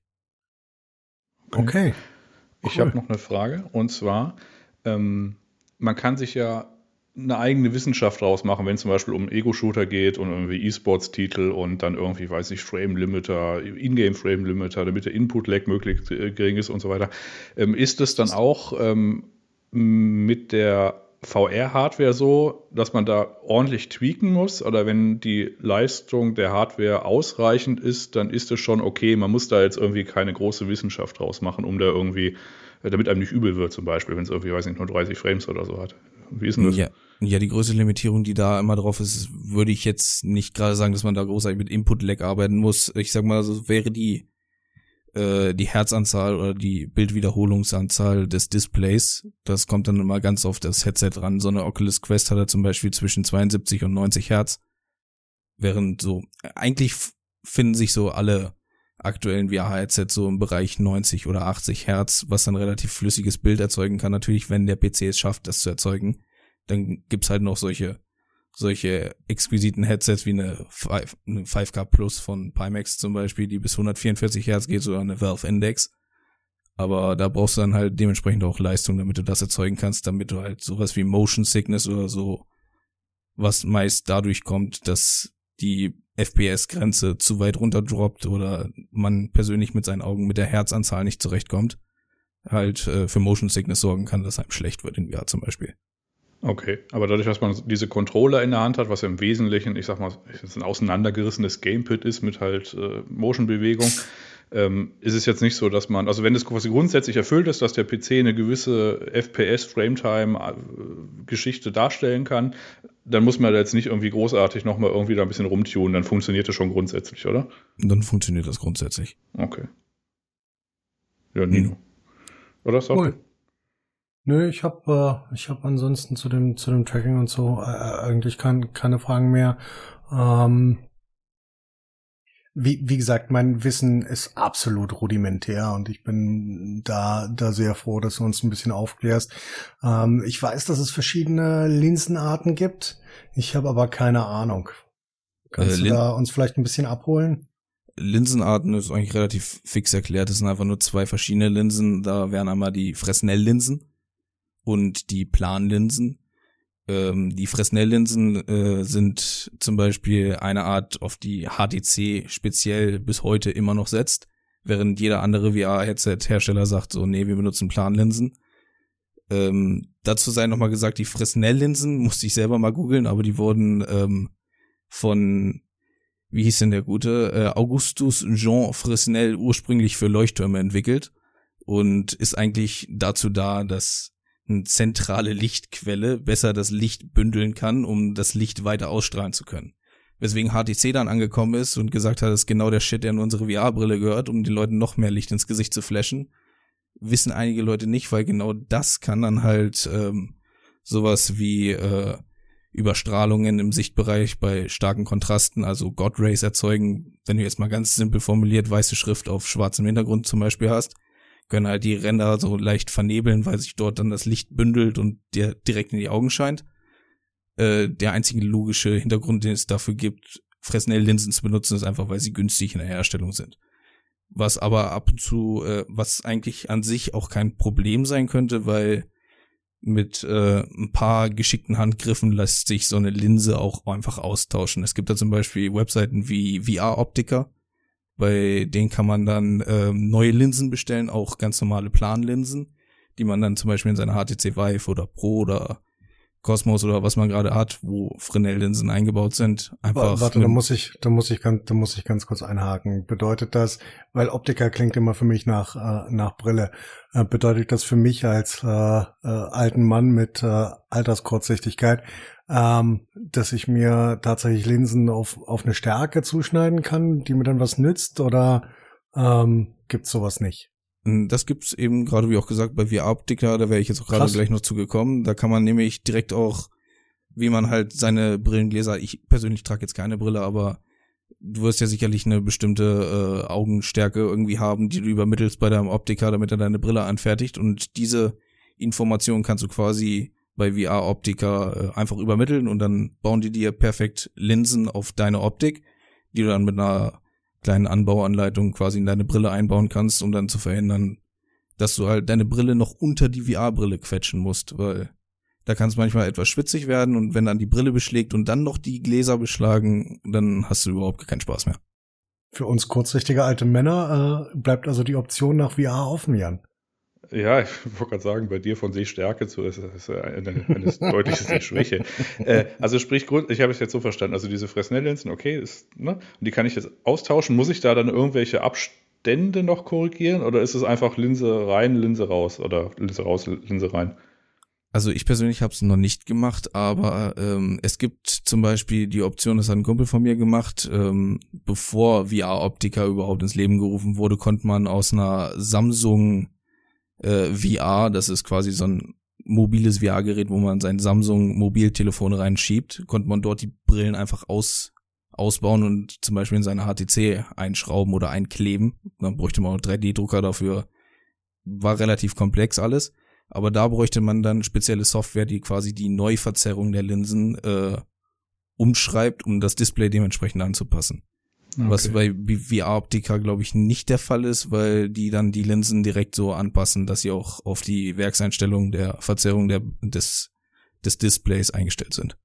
Okay. okay. Ich habe noch eine Frage und zwar, ähm, man kann sich ja eine eigene Wissenschaft draus machen, wenn es zum Beispiel um Ego-Shooter geht und irgendwie E-Sports-Titel und dann irgendwie, weiß ich, Frame-Limiter, Ingame-Frame-Limiter, damit der Input-Lag möglichst äh, gering ist und so weiter. Ähm, ist es dann auch ähm, mit der VR-Hardware so, dass man da ordentlich tweaken muss? Oder wenn die Leistung der Hardware ausreichend ist, dann ist es schon okay. Man muss da jetzt irgendwie keine große Wissenschaft draus machen, um da irgendwie, äh, damit einem nicht übel wird, zum Beispiel, wenn es irgendwie, weiß nicht, nur 30 Frames oder so hat. Wie ist denn das? Ja. Ja, die größte Limitierung, die da immer drauf ist, würde ich jetzt nicht gerade sagen, dass man da großartig mit Input-Lag arbeiten muss. Ich sag mal, so wäre die äh, die Herzanzahl oder die Bildwiederholungsanzahl des Displays. Das kommt dann immer ganz auf das Headset ran. So eine Oculus Quest hat er zum Beispiel zwischen 72 und 90 Hertz. Während so, eigentlich finden sich so alle aktuellen VR-Headsets so im Bereich 90 oder 80 Hertz, was dann relativ flüssiges Bild erzeugen kann. Natürlich, wenn der PC es schafft, das zu erzeugen. Dann gibt's halt noch solche, solche exquisiten Headsets wie eine, 5, eine 5K Plus von Pimax zum Beispiel, die bis 144 Hertz geht, so eine Valve Index. Aber da brauchst du dann halt dementsprechend auch Leistung, damit du das erzeugen kannst, damit du halt sowas wie Motion Sickness oder so, was meist dadurch kommt, dass die FPS-Grenze zu weit runterdroppt oder man persönlich mit seinen Augen mit der Herzanzahl nicht zurechtkommt, halt äh, für Motion Sickness sorgen kann, dass einem schlecht wird in VR zum Beispiel. Okay, aber dadurch, dass man diese Controller in der Hand hat, was ja im Wesentlichen, ich sag mal, ein auseinandergerissenes Gamepad ist mit halt äh, Motion-Bewegung, ähm, ist es jetzt nicht so, dass man, also wenn das quasi grundsätzlich erfüllt ist, dass der PC eine gewisse FPS-Frametime-Geschichte darstellen kann, dann muss man da jetzt nicht irgendwie großartig nochmal irgendwie da ein bisschen rumtunen, dann funktioniert das schon grundsätzlich, oder? Dann funktioniert das grundsätzlich. Okay. Ja, Nino. Hm. Oder? Sorry. Nö, ich habe äh, ich habe ansonsten zu dem zu dem Tracking und so äh, äh, eigentlich kein, keine Fragen mehr. Ähm, wie, wie gesagt, mein Wissen ist absolut rudimentär und ich bin da da sehr froh, dass du uns ein bisschen aufklärst. Ähm, ich weiß, dass es verschiedene Linsenarten gibt. Ich habe aber keine Ahnung. Kannst äh, du da uns vielleicht ein bisschen abholen? Linsenarten ist eigentlich relativ fix erklärt. Es sind einfach nur zwei verschiedene Linsen. Da wären einmal die Fresnel-Linsen und die Planlinsen. Ähm, die Fresnel-Linsen äh, sind zum Beispiel eine Art, auf die HTC speziell bis heute immer noch setzt, während jeder andere VR-Headset-Hersteller sagt so, nee, wir benutzen Planlinsen. Ähm, dazu sei nochmal gesagt, die Fresnel-Linsen musste ich selber mal googeln, aber die wurden ähm, von, wie hieß denn der gute, äh, Augustus Jean Fresnel ursprünglich für Leuchttürme entwickelt und ist eigentlich dazu da, dass eine zentrale Lichtquelle besser das Licht bündeln kann, um das Licht weiter ausstrahlen zu können. Weswegen HTC dann angekommen ist und gesagt hat, das ist genau der Shit, der in unsere VR-Brille gehört, um den Leuten noch mehr Licht ins Gesicht zu flashen. Wissen einige Leute nicht, weil genau das kann dann halt ähm, sowas wie äh, Überstrahlungen im Sichtbereich bei starken Kontrasten, also God Rays erzeugen, wenn du jetzt mal ganz simpel formuliert weiße Schrift auf schwarzem Hintergrund zum Beispiel hast können halt die Ränder so leicht vernebeln, weil sich dort dann das Licht bündelt und dir direkt in die Augen scheint. Äh, der einzige logische Hintergrund, den es dafür gibt, Fresnel-Linsen zu benutzen, ist einfach, weil sie günstig in der Herstellung sind. Was aber ab und zu, äh, was eigentlich an sich auch kein Problem sein könnte, weil mit äh, ein paar geschickten Handgriffen lässt sich so eine Linse auch einfach austauschen. Es gibt da zum Beispiel Webseiten wie VR-Optiker, bei denen kann man dann ähm, neue Linsen bestellen, auch ganz normale Planlinsen, die man dann zum Beispiel in seine HTC Vive oder Pro oder Cosmos oder was man gerade hat, wo Fresnel-Linsen eingebaut sind. Einfach Warte, da muss ich, da muss ich ganz, da muss ich ganz kurz einhaken. Bedeutet das, weil Optiker klingt immer für mich nach äh, nach Brille, äh, bedeutet das für mich als äh, äh, alten Mann mit äh, Alterskurzsichtigkeit, ähm, dass ich mir tatsächlich Linsen auf, auf eine Stärke zuschneiden kann, die mir dann was nützt oder ähm, gibt's sowas nicht? Hm, das gibt's eben gerade, wie auch gesagt, bei VR-Optiker, da wäre ich jetzt auch gerade gleich noch zugekommen. Da kann man nämlich direkt auch, wie man halt seine Brillengläser, ich persönlich trage jetzt keine Brille, aber du wirst ja sicherlich eine bestimmte äh, Augenstärke irgendwie haben, die du übermittelst bei deinem Optiker, damit er deine Brille anfertigt. Und diese Information kannst du quasi bei VR-Optiker äh, einfach übermitteln und dann bauen die dir perfekt Linsen auf deine Optik, die du dann mit einer kleinen Anbauanleitung quasi in deine Brille einbauen kannst, um dann zu verhindern, dass du halt deine Brille noch unter die VR-Brille quetschen musst, weil da kann es manchmal etwas schwitzig werden und wenn dann die Brille beschlägt und dann noch die Gläser beschlagen, dann hast du überhaupt keinen Spaß mehr. Für uns kurzsichtige alte Männer äh, bleibt also die Option nach VR offen, Jan. Ja, [LAUGHS] ich wollte gerade sagen, bei dir von Sehstärke zu ist, ist eine, eine [LAUGHS] deutliche Sehschwäche. äh, also sprich, ich habe es jetzt so verstanden, also diese Fresnel-Linsen, okay, ist, ne, und die kann ich jetzt austauschen. Muss ich da dann irgendwelche Abstände noch korrigieren oder ist es einfach Linse rein, Linse raus oder Linse raus, Linse rein? Also ich persönlich habe es noch nicht gemacht, aber ähm, es gibt zum Beispiel die Option, das hat ein Kumpel von mir gemacht, ähm, bevor VR-Optiker überhaupt ins Leben gerufen wurde, konnte man aus einer Samsung äh, VR, das ist quasi so ein mobiles VR-Gerät, wo man sein Samsung Mobiltelefon reinschiebt, konnte man dort die Brillen einfach aus, ausbauen und zum Beispiel in seine HTC einschrauben oder einkleben. Dann bräuchte man auch 3D-Drucker dafür. War relativ komplex alles. Aber da bräuchte man dann spezielle Software, die quasi die Neuverzerrung der Linsen äh, umschreibt, um das Display dementsprechend anzupassen. Okay. Was bei VR-Optika, glaube ich, nicht der Fall ist, weil die dann die Linsen direkt so anpassen, dass sie auch auf die Werkseinstellung der Verzerrung der, des, des Displays eingestellt sind.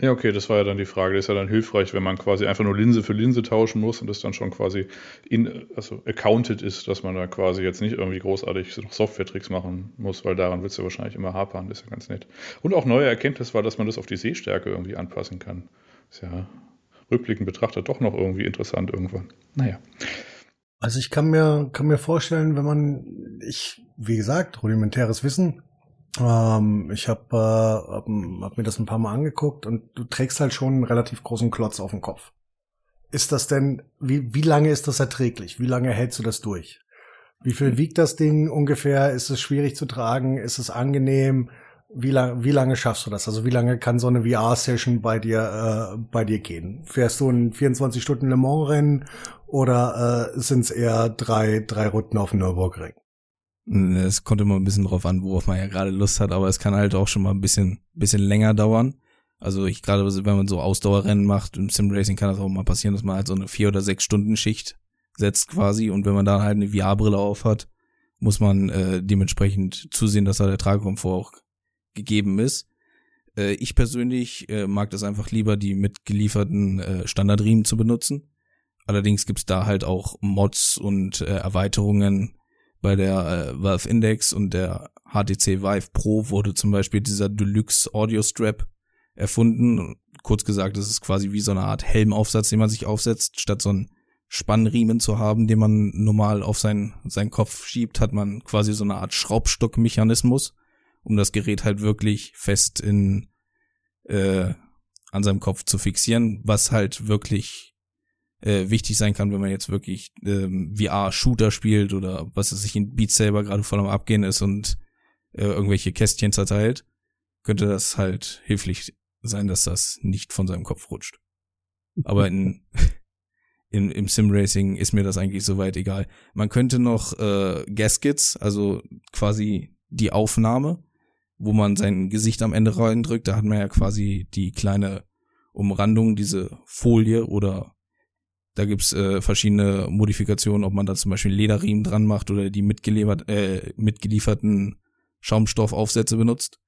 Ja, okay, das war ja dann die Frage. Das ist ja dann hilfreich, wenn man quasi einfach nur Linse für Linse tauschen muss und das dann schon quasi in, also accounted ist, dass man da quasi jetzt nicht irgendwie großartig noch Software-Tricks machen muss, weil daran wird es ja wahrscheinlich immer hapern. Das ist ja ganz nett. Und auch neue Erkenntnis war, dass man das auf die Sehstärke irgendwie anpassen kann. Ist ja rückblickend betrachtet doch noch irgendwie interessant irgendwann. Naja. Also ich kann mir, kann mir vorstellen, wenn man, ich, wie gesagt, rudimentäres Wissen, ähm, ich habe äh, hab, hab mir das ein paar Mal angeguckt und du trägst halt schon einen relativ großen Klotz auf dem Kopf. Ist das denn, wie, wie lange ist das erträglich? Wie lange hältst du das durch? Wie viel wiegt das Ding ungefähr? Ist es schwierig zu tragen? Ist es angenehm? Wie, lang, wie lange schaffst du das? Also wie lange kann so eine VR-Session bei dir äh, bei dir gehen? Fährst du ein 24 Stunden Le Mans Rennen oder äh, sind es eher drei drei Runden auf dem Nürburgring? Es kommt immer ein bisschen drauf an, worauf man ja gerade Lust hat, aber es kann halt auch schon mal ein bisschen bisschen länger dauern. Also ich gerade, wenn man so Ausdauerrennen macht im Simracing kann das auch mal passieren, dass man halt so eine vier oder sechs Stunden Schicht setzt quasi und wenn man da halt eine VR-Brille auf hat, muss man äh, dementsprechend zusehen, dass da der Tragekomfort auch gegeben ist. Äh, ich persönlich äh, mag das einfach lieber, die mitgelieferten äh, Standardriemen zu benutzen. allerdings gibt's da halt auch Mods und äh, Erweiterungen. Bei der äh, Valve Index und der HTC Vive Pro wurde zum Beispiel dieser Deluxe Audio Strap erfunden. Kurz gesagt, das ist quasi wie so eine Art Helmaufsatz, den man sich aufsetzt, statt so einen Spannriemen zu haben, den man normal auf seinen, seinen Kopf schiebt, hat man quasi so eine Art Schraubstockmechanismus, um das Gerät halt wirklich fest in äh, an seinem Kopf zu fixieren, was halt wirklich äh, wichtig sein kann, wenn man jetzt wirklich ähm, VR-Shooter spielt oder was es sich in Beat Saber gerade voll am Abgehen ist und äh, irgendwelche Kästchen zerteilt, könnte das halt hilflich sein, dass das nicht von seinem Kopf rutscht. Aber in, [LAUGHS] in im Sim-Racing ist mir das eigentlich soweit egal. Man könnte noch äh, Gaskets, also quasi die Aufnahme, wo man sein Gesicht am Ende reindrückt, da hat man ja quasi die kleine Umrandung, diese Folie oder da gibt's äh, verschiedene Modifikationen, ob man da zum Beispiel Lederriemen dran macht oder die mitgeliefert, äh, mitgelieferten Schaumstoffaufsätze benutzt.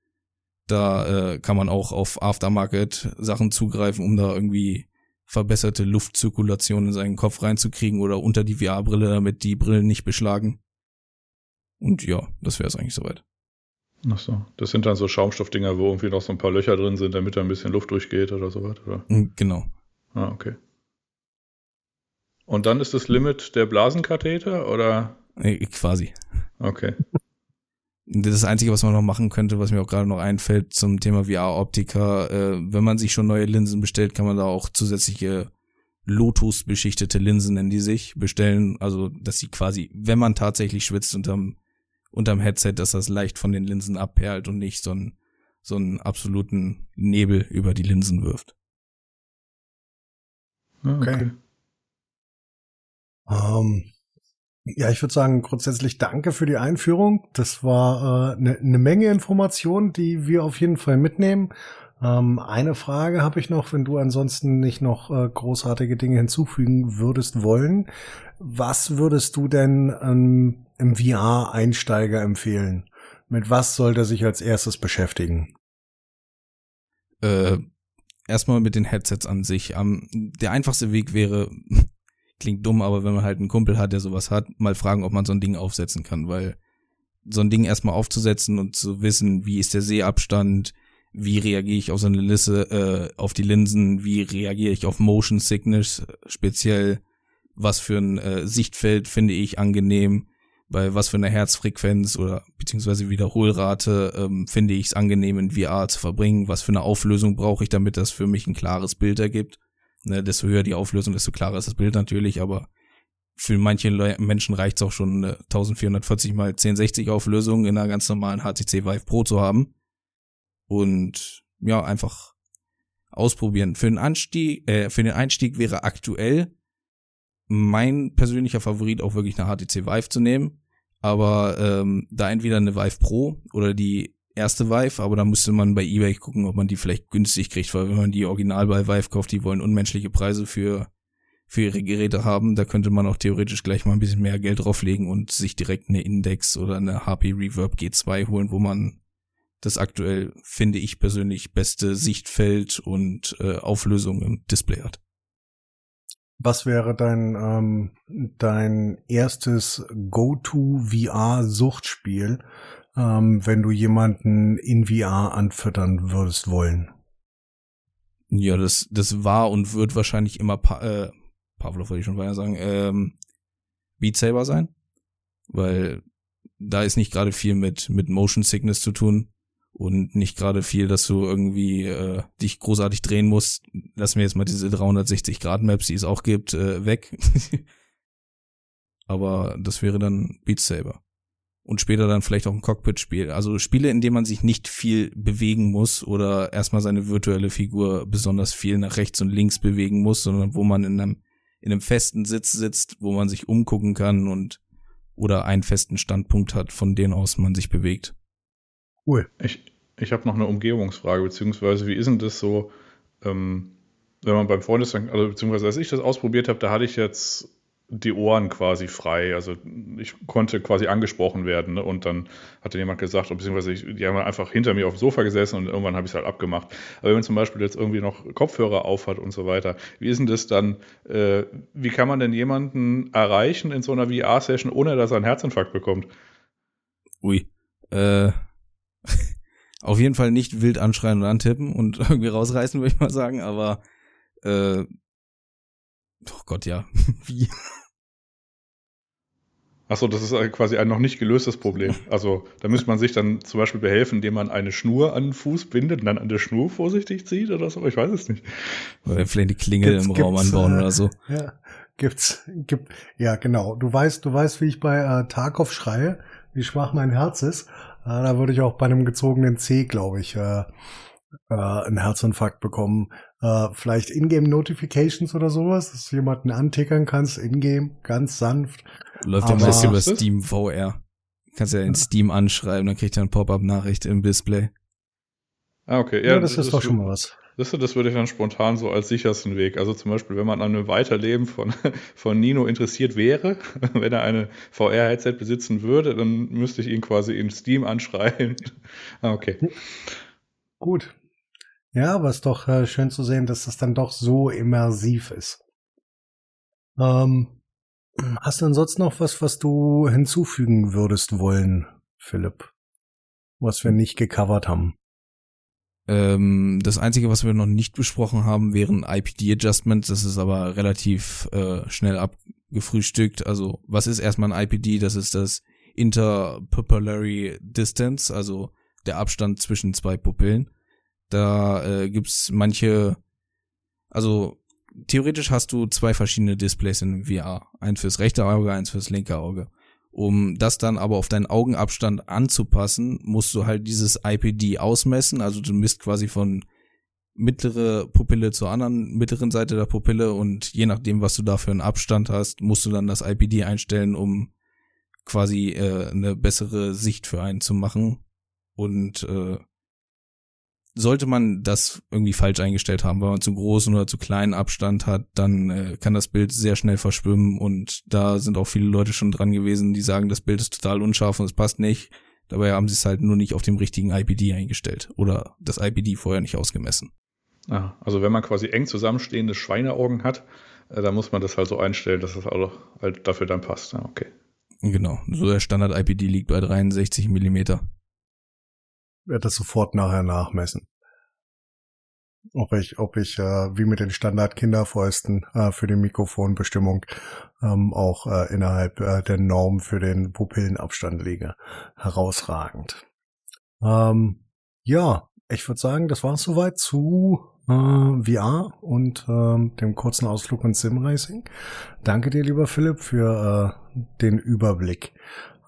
Da äh, kann man auch auf Aftermarket Sachen zugreifen, um da irgendwie verbesserte Luftzirkulation in seinen Kopf reinzukriegen oder unter die VR-Brille, damit die Brillen nicht beschlagen. Und ja, das wäre es eigentlich soweit. Ach so, das sind dann so Schaumstoffdinger, wo irgendwie noch so ein paar Löcher drin sind, damit da ein bisschen Luft durchgeht oder sowas, oder? Mm, genau. Ah, okay. Und dann ist das Limit der Blasenkatheter, oder? Quasi. Okay. Das Einzige, was man noch machen könnte, was mir auch gerade noch einfällt zum Thema VR-Optiker, äh, wenn man sich schon neue Linsen bestellt, kann man da auch zusätzliche Lotus-beschichtete Linsen, nennen die sich, bestellen. Also, dass sie quasi, wenn man tatsächlich schwitzt unterm, unterm Headset, dass das leicht von den Linsen abperlt und nicht so einen, so einen absoluten Nebel über die Linsen wirft. Ah, okay. okay. Um, ähm, ja, ich würde sagen, grundsätzlich danke für die Einführung. Das war eine äh, ne, ne Menge Informationen, die wir auf jeden Fall mitnehmen. Ähm, eine Frage habe ich noch, wenn du ansonsten nicht noch äh, großartige Dinge hinzufügen würdest wollen. Was würdest du denn ähm, im VR-Einsteiger empfehlen? Mit was sollte er sich als erstes beschäftigen? Äh, erstmal mit den Headsets an sich. Um, der einfachste Weg wäre, [LAUGHS] klingt dumm, aber wenn man halt einen Kumpel hat, der sowas hat, mal fragen, ob man so ein Ding aufsetzen kann, weil so ein Ding erstmal aufzusetzen und zu wissen, wie ist der Sehabstand, wie reagiere ich auf so eine Lisse, äh, auf die Linsen, wie reagiere ich auf Motion Sickness, speziell was für ein äh, Sichtfeld finde ich angenehm, bei was für einer Herzfrequenz oder beziehungsweise Wiederholrate ähm, finde ich es angenehm in VR zu verbringen, was für eine Auflösung brauche ich, damit das für mich ein klares Bild ergibt. Ne, desto höher die Auflösung, desto klarer ist das Bild natürlich, aber für manche Le Menschen reicht es auch schon eine 1440 mal 1060 Auflösung in einer ganz normalen HTC Vive Pro zu haben. Und ja, einfach ausprobieren. Für den Anstieg, äh, für den Einstieg wäre aktuell mein persönlicher Favorit auch wirklich eine HTC Vive zu nehmen. Aber ähm, da entweder eine Vive Pro oder die erste Vive, aber da müsste man bei eBay gucken, ob man die vielleicht günstig kriegt, weil wenn man die original bei Vive kauft, die wollen unmenschliche Preise für für ihre Geräte haben, da könnte man auch theoretisch gleich mal ein bisschen mehr Geld drauflegen und sich direkt eine Index oder eine HP Reverb G2 holen, wo man das aktuell, finde ich persönlich, beste Sichtfeld und äh, Auflösung im Display hat. Was wäre dein, ähm, dein erstes Go-To-VR-Suchtspiel, ähm, wenn du jemanden in VR anfüttern würdest wollen? Ja, das, das war und wird wahrscheinlich immer pa äh, Pavlov wollte ich schon weiter sagen, ähm, Beat Saber sein, weil da ist nicht gerade viel mit mit Motion Sickness zu tun und nicht gerade viel, dass du irgendwie äh, dich großartig drehen musst. Lass mir jetzt mal diese 360 Grad Maps, die es auch gibt, äh, weg. [LAUGHS] Aber das wäre dann Beat Saber und später dann vielleicht auch ein Cockpit-Spiel. Also Spiele, in denen man sich nicht viel bewegen muss oder erstmal seine virtuelle Figur besonders viel nach rechts und links bewegen muss, sondern wo man in einem, in einem festen Sitz sitzt, wo man sich umgucken kann und oder einen festen Standpunkt hat, von dem aus man sich bewegt. Cool. Ich, ich habe noch eine Umgebungsfrage, beziehungsweise wie ist denn das so, ähm, wenn man beim Freundestag, also beziehungsweise als ich das ausprobiert habe, da hatte ich jetzt die Ohren quasi frei. Also ich konnte quasi angesprochen werden ne? und dann hatte jemand gesagt, beziehungsweise ich, die haben einfach hinter mir auf dem Sofa gesessen und irgendwann habe ich es halt abgemacht. Aber wenn man zum Beispiel jetzt irgendwie noch Kopfhörer aufhat und so weiter, wie ist denn das dann, äh, wie kann man denn jemanden erreichen in so einer VR-Session, ohne dass er einen Herzinfarkt bekommt? Ui, äh, [LAUGHS] auf jeden Fall nicht wild anschreien und antippen und [LAUGHS] irgendwie rausreißen, würde ich mal sagen, aber äh, oh Gott, ja, [LAUGHS] wie? Achso, das ist quasi ein noch nicht gelöstes Problem. Also da müsste man sich dann zum Beispiel behelfen, indem man eine Schnur an den Fuß bindet und dann an der Schnur vorsichtig zieht oder so. Ich weiß es nicht. Oder vielleicht die Klingel gibt's, im Raum anbauen äh, oder so. Ja, gibt's, gibt, ja genau. Du weißt, du weißt, wie ich bei äh, Tarkov schreie, wie schwach mein Herz ist. Äh, da würde ich auch bei einem gezogenen C, glaube ich, äh, äh, einen Herzinfarkt bekommen. Äh, vielleicht Ingame Notifications oder sowas, dass du jemanden antickern kannst, Ingame, ganz sanft. Läuft ja meist über Steam VR. Kannst ja in Steam anschreiben, dann kriegt er eine Pop-up-Nachricht im Display. Ah, okay. Ja, ja das, das, ist doch schon mal was. Das, das würde ich dann spontan so als sichersten Weg. Also zum Beispiel, wenn man an einem Weiterleben von, [LAUGHS] von Nino interessiert wäre, [LAUGHS] wenn er eine VR-Headset besitzen würde, dann müsste ich ihn quasi in Steam anschreien. [LAUGHS] ah, okay. Gut. Ja, aber es ist doch äh, schön zu sehen, dass das dann doch so immersiv ist. Ähm, hast du ansonsten noch was, was du hinzufügen würdest wollen, Philipp? Was wir nicht gecovert haben? Ähm, das Einzige, was wir noch nicht besprochen haben, wären IPD-Adjustments. Das ist aber relativ äh, schnell abgefrühstückt. Also, was ist erstmal ein IPD? Das ist das Interpupillary Distance, also der Abstand zwischen zwei Pupillen. Da äh, gibt's manche, also theoretisch hast du zwei verschiedene Displays in VR. Eins fürs rechte Auge, eins fürs linke Auge. Um das dann aber auf deinen Augenabstand anzupassen, musst du halt dieses IPD ausmessen. Also du misst quasi von mittlere Pupille zur anderen mittleren Seite der Pupille und je nachdem, was du da für einen Abstand hast, musst du dann das IPD einstellen, um quasi äh, eine bessere Sicht für einen zu machen. Und äh, sollte man das irgendwie falsch eingestellt haben, weil man zu großen oder zu kleinen Abstand hat, dann äh, kann das Bild sehr schnell verschwimmen und da sind auch viele Leute schon dran gewesen, die sagen, das Bild ist total unscharf und es passt nicht. Dabei haben sie es halt nur nicht auf dem richtigen IPD eingestellt oder das IPD vorher nicht ausgemessen. Ah, also wenn man quasi eng zusammenstehende Schweineaugen hat, äh, dann muss man das halt so einstellen, dass das auch halt dafür dann passt. Ja, okay. Genau, so der Standard IPD liegt bei 63 Millimeter werde das sofort nachher nachmessen. Ob ich, ob ich äh, wie mit den Standard-Kinderfäusten äh, für die Mikrofonbestimmung ähm, auch äh, innerhalb äh, der Norm für den Pupillenabstand liege. Herausragend. Ähm, ja, ich würde sagen, das war es soweit zu äh, VR und äh, dem kurzen Ausflug ins Simracing. Danke dir, lieber Philipp, für äh, den Überblick.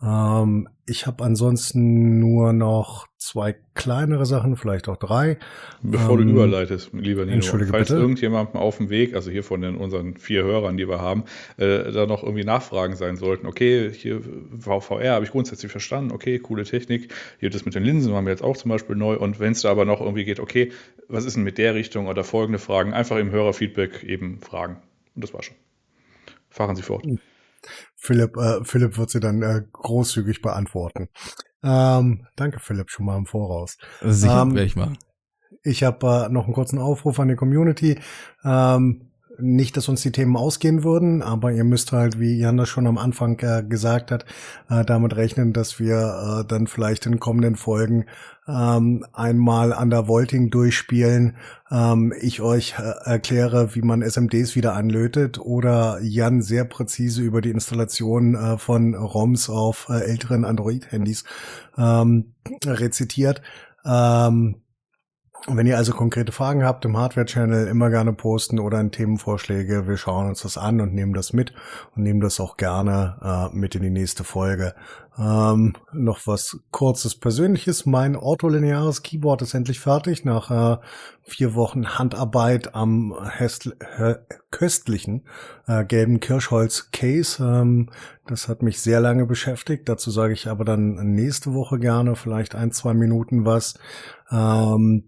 Ähm, ich habe ansonsten nur noch zwei kleinere Sachen, vielleicht auch drei. Bevor ähm, du überleitest, lieber Nino, falls bitte. irgendjemandem auf dem Weg, also hier von den, unseren vier Hörern, die wir haben, äh, da noch irgendwie Nachfragen sein sollten. Okay, hier VVR habe ich grundsätzlich verstanden. Okay, coole Technik. Hier das mit den Linsen haben wir jetzt auch zum Beispiel neu. Und wenn es da aber noch irgendwie geht, okay, was ist denn mit der Richtung oder folgende Fragen, einfach im Hörerfeedback eben fragen. Und das war schon. Fahren Sie fort. Mhm. Philipp, äh, Philipp wird sie dann äh, großzügig beantworten. Ähm, danke, Philipp, schon mal im Voraus. Sicher, ähm, werde ich machen. Ich habe äh, noch einen kurzen Aufruf an die Community. Ähm, nicht, dass uns die Themen ausgehen würden, aber ihr müsst halt, wie Jan das schon am Anfang äh, gesagt hat, äh, damit rechnen, dass wir äh, dann vielleicht in kommenden Folgen ähm, einmal an der Volting durchspielen, ähm, ich euch äh, erkläre, wie man SMDs wieder anlötet oder Jan sehr präzise über die Installation äh, von ROMs auf äh, älteren Android-Handys ähm, rezitiert. Ähm, wenn ihr also konkrete Fragen habt im Hardware-Channel, immer gerne posten oder in Themenvorschläge. Wir schauen uns das an und nehmen das mit und nehmen das auch gerne äh, mit in die nächste Folge. Ähm, noch was kurzes Persönliches. Mein ortholineares Keyboard ist endlich fertig nach äh, vier Wochen Handarbeit am köstlichen äh, gelben Kirschholz-Case. Ähm, das hat mich sehr lange beschäftigt. Dazu sage ich aber dann nächste Woche gerne vielleicht ein, zwei Minuten was. Ähm,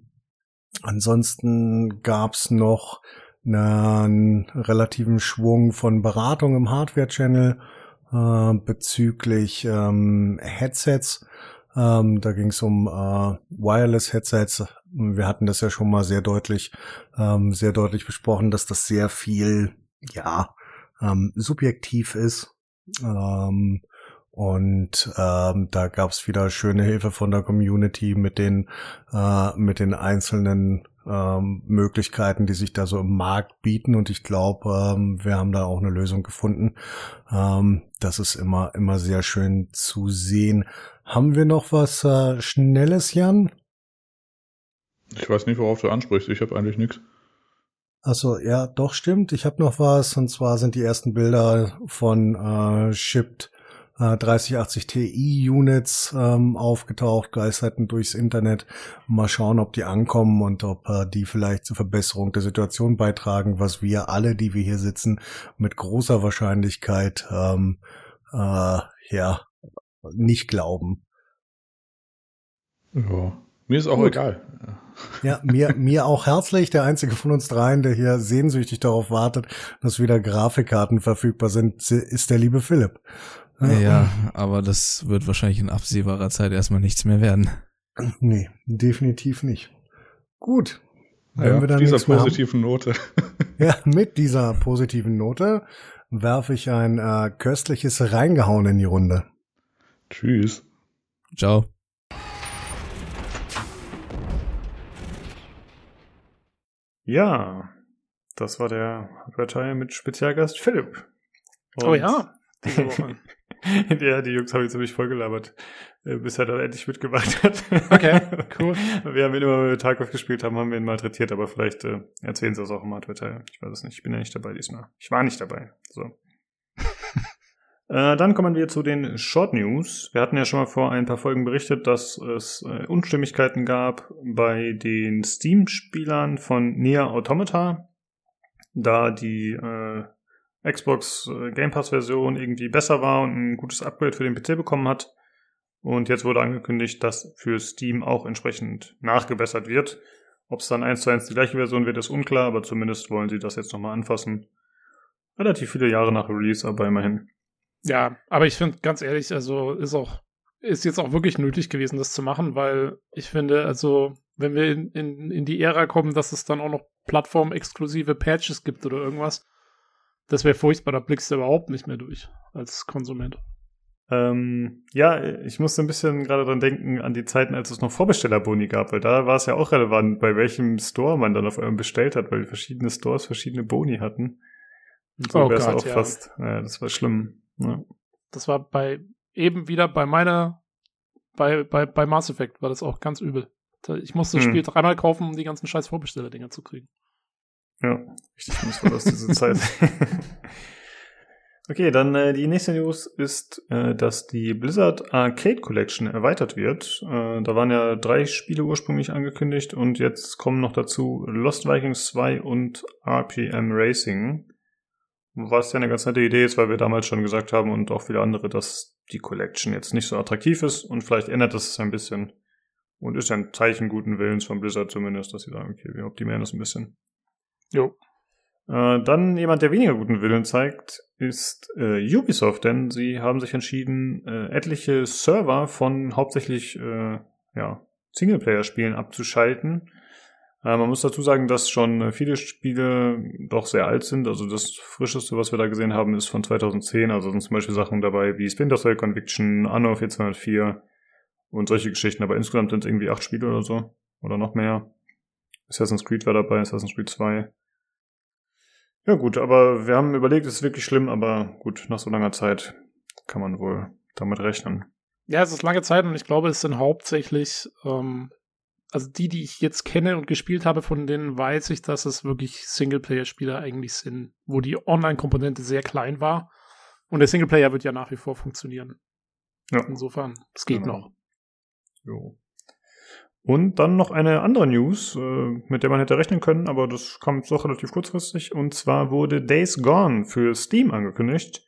Ansonsten gab's noch einen relativen Schwung von Beratung im Hardware-Channel äh, bezüglich ähm, Headsets. Ähm, da ging es um äh, Wireless-Headsets. Wir hatten das ja schon mal sehr deutlich, ähm, sehr deutlich besprochen, dass das sehr viel, ja, ähm, subjektiv ist. Ähm, und ähm, da gab es wieder schöne Hilfe von der Community mit den äh, mit den einzelnen ähm, Möglichkeiten, die sich da so im Markt bieten. Und ich glaube, ähm, wir haben da auch eine Lösung gefunden. Ähm, das ist immer immer sehr schön zu sehen. Haben wir noch was äh, Schnelles, Jan? Ich weiß nicht, worauf du ansprichst. Ich habe eigentlich nichts. Also ja, doch stimmt. Ich habe noch was. Und zwar sind die ersten Bilder von äh, Shipped 3080 äh, Ti Units ähm, aufgetaucht, geisterten durchs Internet. Mal schauen, ob die ankommen und ob äh, die vielleicht zur Verbesserung der Situation beitragen, was wir alle, die wir hier sitzen, mit großer Wahrscheinlichkeit ähm, äh, ja nicht glauben. Ja, mir ist auch Gut. egal. Ja, mir, mir auch herzlich. Der einzige von uns dreien, der hier sehnsüchtig darauf wartet, dass wieder Grafikkarten verfügbar sind, ist der liebe Philipp. Ja, aber das wird wahrscheinlich in absehbarer Zeit erstmal nichts mehr werden. Nee, definitiv nicht. Gut. Wenn ja, wir dann dieser positiven Note. [LAUGHS] ja, mit dieser positiven Note werfe ich ein äh, köstliches Reingehauen in die Runde. Tschüss. Ciao. Ja, das war der Hardware mit Spezialgast Philipp. Und oh ja. [LAUGHS] [LAUGHS] ja, die Jungs haben ihn ziemlich vollgelabert, äh, bis er dann endlich mitgemacht hat. Okay, [LAUGHS] cool. Wir haben ihn immer, wenn wir Tarkov gespielt haben, haben wir ihn malträtiert, aber vielleicht äh, erzählen sie das auch im Hardware-Teil. Ich weiß es nicht. Ich bin ja nicht dabei diesmal. Ich war nicht dabei. So. [LAUGHS] äh, dann kommen wir zu den Short News. Wir hatten ja schon mal vor ein paar Folgen berichtet, dass es äh, Unstimmigkeiten gab bei den Steam-Spielern von Nier Automata, da die äh, Xbox äh, Game Pass Version irgendwie besser war und ein gutes Upgrade für den PC bekommen hat. Und jetzt wurde angekündigt, dass für Steam auch entsprechend nachgebessert wird. Ob es dann eins zu eins die gleiche Version wird, ist unklar, aber zumindest wollen sie das jetzt nochmal anfassen. Relativ viele Jahre nach Release, aber immerhin. Ja, aber ich finde ganz ehrlich, also ist auch, ist jetzt auch wirklich nötig gewesen, das zu machen, weil ich finde, also, wenn wir in, in, in die Ära kommen, dass es dann auch noch plattformexklusive Patches gibt oder irgendwas, das wäre furchtbar, da blickst du überhaupt nicht mehr durch als Konsument. Ähm, ja, ich musste ein bisschen gerade dran denken an die Zeiten, als es noch Vorbestellerboni gab, weil da war es ja auch relevant, bei welchem Store man dann auf eurem bestellt hat, weil verschiedene Stores verschiedene Boni hatten. Und so oh wäre es auch ja. fast. Ja, das war schlimm. Ja. Das war bei eben wieder bei meiner bei, bei, bei Mass Effect war das auch ganz übel. Ich musste das hm. Spiel dreimal kaufen, um die ganzen scheiß Vorbesteller-Dinger zu kriegen. Ja, richtig mies aus dieser Zeit. [LAUGHS] okay, dann äh, die nächste News ist, äh, dass die Blizzard Arcade Collection erweitert wird. Äh, da waren ja drei Spiele ursprünglich angekündigt und jetzt kommen noch dazu Lost Vikings 2 und RPM Racing. Was ja eine ganz nette Idee ist, weil wir damals schon gesagt haben und auch viele andere, dass die Collection jetzt nicht so attraktiv ist und vielleicht ändert das es ein bisschen. Und ist ja ein Zeichen guten Willens von Blizzard zumindest, dass sie sagen, okay, wir optimieren das ein bisschen. Jo. Äh, dann jemand, der weniger guten Willen zeigt, ist äh, Ubisoft, denn sie haben sich entschieden, äh, etliche Server von hauptsächlich äh, ja, Singleplayer-Spielen abzuschalten. Äh, man muss dazu sagen, dass schon viele Spiele doch sehr alt sind. Also das frischeste, was wir da gesehen haben, ist von 2010. Also sind zum Beispiel Sachen dabei wie Splinter Cell Conviction, Anno 4204 und solche Geschichten. Aber insgesamt sind es irgendwie acht Spiele oder so. Oder noch mehr. Assassin's Creed war dabei, Assassin's Creed 2. Ja gut, aber wir haben überlegt, es ist wirklich schlimm, aber gut, nach so langer Zeit kann man wohl damit rechnen. Ja, es ist lange Zeit und ich glaube, es sind hauptsächlich, ähm, also die, die ich jetzt kenne und gespielt habe, von denen weiß ich, dass es wirklich Singleplayer-Spieler eigentlich sind, wo die Online-Komponente sehr klein war. Und der Singleplayer wird ja nach wie vor funktionieren. Ja. Insofern, es geht genau. noch. Jo. Und dann noch eine andere News, äh, mit der man hätte rechnen können, aber das kommt doch relativ kurzfristig. Und zwar wurde Days Gone für Steam angekündigt.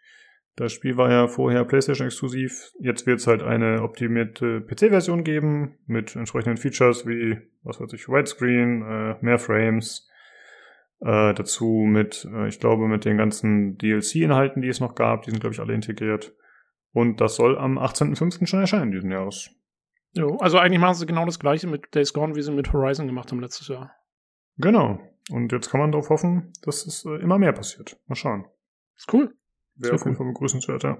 Das Spiel war ja vorher PlayStation exklusiv. Jetzt wird es halt eine optimierte PC-Version geben mit entsprechenden Features wie, was weiß ich, Widescreen, äh, mehr Frames, Äh, dazu mit, äh, ich glaube, mit den ganzen DLC-Inhalten, die es noch gab, die sind, glaube ich, alle integriert. Und das soll am 18.05. schon erscheinen diesen Jahres. Jo, also eigentlich machen sie genau das gleiche mit Days Gone, wie sie mit Horizon gemacht haben letztes Jahr. Genau. Und jetzt kann man darauf hoffen, dass es äh, immer mehr passiert. Mal schauen. Ist cool. Wäre auf jeden Fall begrüßenswert, ja.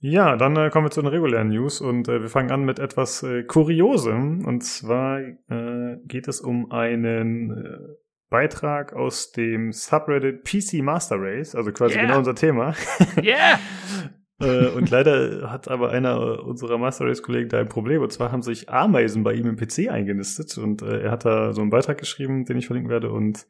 Ja, dann äh, kommen wir zu den regulären News und äh, wir fangen an mit etwas äh, Kuriosem. Und zwar äh, geht es um einen äh, Beitrag aus dem Subreddit PC Master Race, also quasi Yeah. genau unser Thema. Yeah! [LAUGHS] Äh, und leider hat aber einer unserer Master Race Kollegen da ein Problem. Und zwar haben sich Ameisen bei ihm im PC eingenistet. Und äh, er hat da so einen Beitrag geschrieben, den ich verlinken werde. Und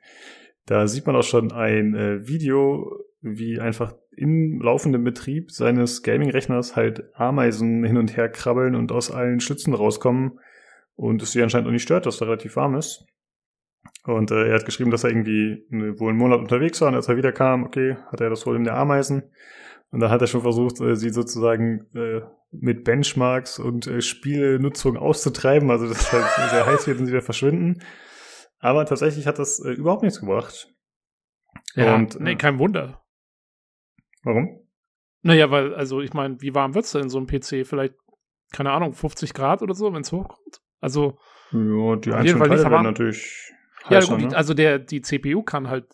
da sieht man auch schon ein äh, Video, wie einfach im laufenden Betrieb seines Gaming-Rechners halt Ameisen hin und her krabbeln und aus allen Schlitzen rauskommen. Und es sie anscheinend auch nicht stört, dass da relativ warm ist. Und äh, er hat geschrieben, dass er irgendwie äh, wohl einen Monat unterwegs war und als er wiederkam, okay, hat er das Problem der Ameisen. Und dann hat er schon versucht, äh, sie sozusagen äh, mit Benchmarks und äh, Spielenutzung auszutreiben. Also das ist halt sehr heiß wird und sie wieder verschwinden. Aber tatsächlich hat das äh, überhaupt nichts gebracht. Ja, Und, nee, äh, kein Wunder. Warum? Naja, weil, also ich meine, wie warm wird's denn in so einem PC? Vielleicht, keine Ahnung, 50 Grad oder so, wenn's hochkommt? Also, Ja, die einzelnen Teile werden natürlich ja, heißer, gut, ne? also der, die CPU kann halt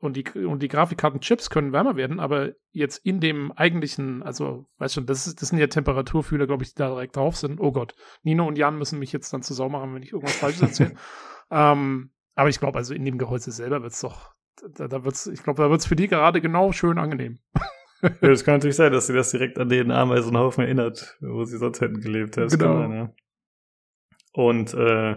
und die, und die Grafikkartenchips können wärmer werden, aber jetzt in dem eigentlichen, also, weißt schon, das, ist, das sind ja Temperaturfühler, glaube ich, die da direkt drauf sind. Oh Gott, Nino und Jan müssen mich jetzt dann zu Sau machen, wenn ich irgendwas Falsches erzähle. [LAUGHS] ähm, aber ich glaube, also in dem Gehäuse selber wird's doch, da, da wird's, ich glaube, da wird's für die gerade genau schön angenehm. [LAUGHS] Ja, das kann natürlich sein, dass sie das direkt an den Ameisenhaufen erinnert, wo sie sonst hätten gelebt. Das Genau. sein, ja. Und äh,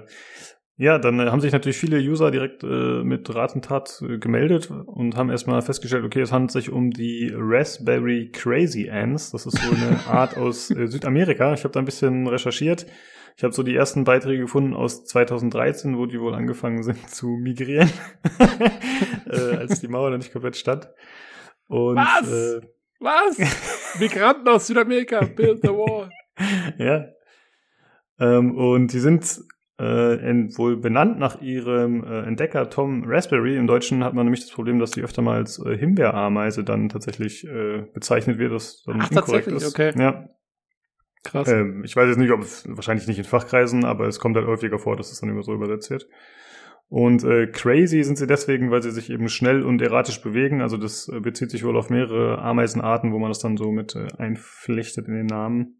ja, dann äh, haben sich natürlich viele User direkt äh, mit Rat und Tat äh, gemeldet und haben erstmal festgestellt, okay, es handelt sich um die Raspberry Crazy Ants. Das ist wohl eine [LAUGHS] Art aus äh, Südamerika. Ich habe da ein bisschen recherchiert. Ich habe so die ersten Beiträge gefunden aus 2013, wo die wohl angefangen sind zu migrieren, [LAUGHS] äh, als die Mauer noch nicht komplett stand. Und, Was? Äh, Was? Migranten aus Südamerika, build the wall. [LAUGHS] ja. Ähm, und die sind äh, wohl benannt nach ihrem äh, Entdecker Tom Raspberry. Im Deutschen hat man nämlich das Problem, dass die öfter mal als äh, Himbeerameise dann tatsächlich äh, bezeichnet wird, das dann Ach, inkorrekt ist. okay. Ja. Krass. Ähm, ich weiß jetzt nicht, ob es wahrscheinlich nicht in Fachkreisen, aber es kommt halt häufiger vor, dass es dann immer so übersetzt wird. Und äh, crazy sind sie deswegen, weil sie sich eben schnell und erratisch bewegen. Also das äh, bezieht sich wohl auf mehrere Ameisenarten, wo man das dann so mit äh, einflechtet in den Namen.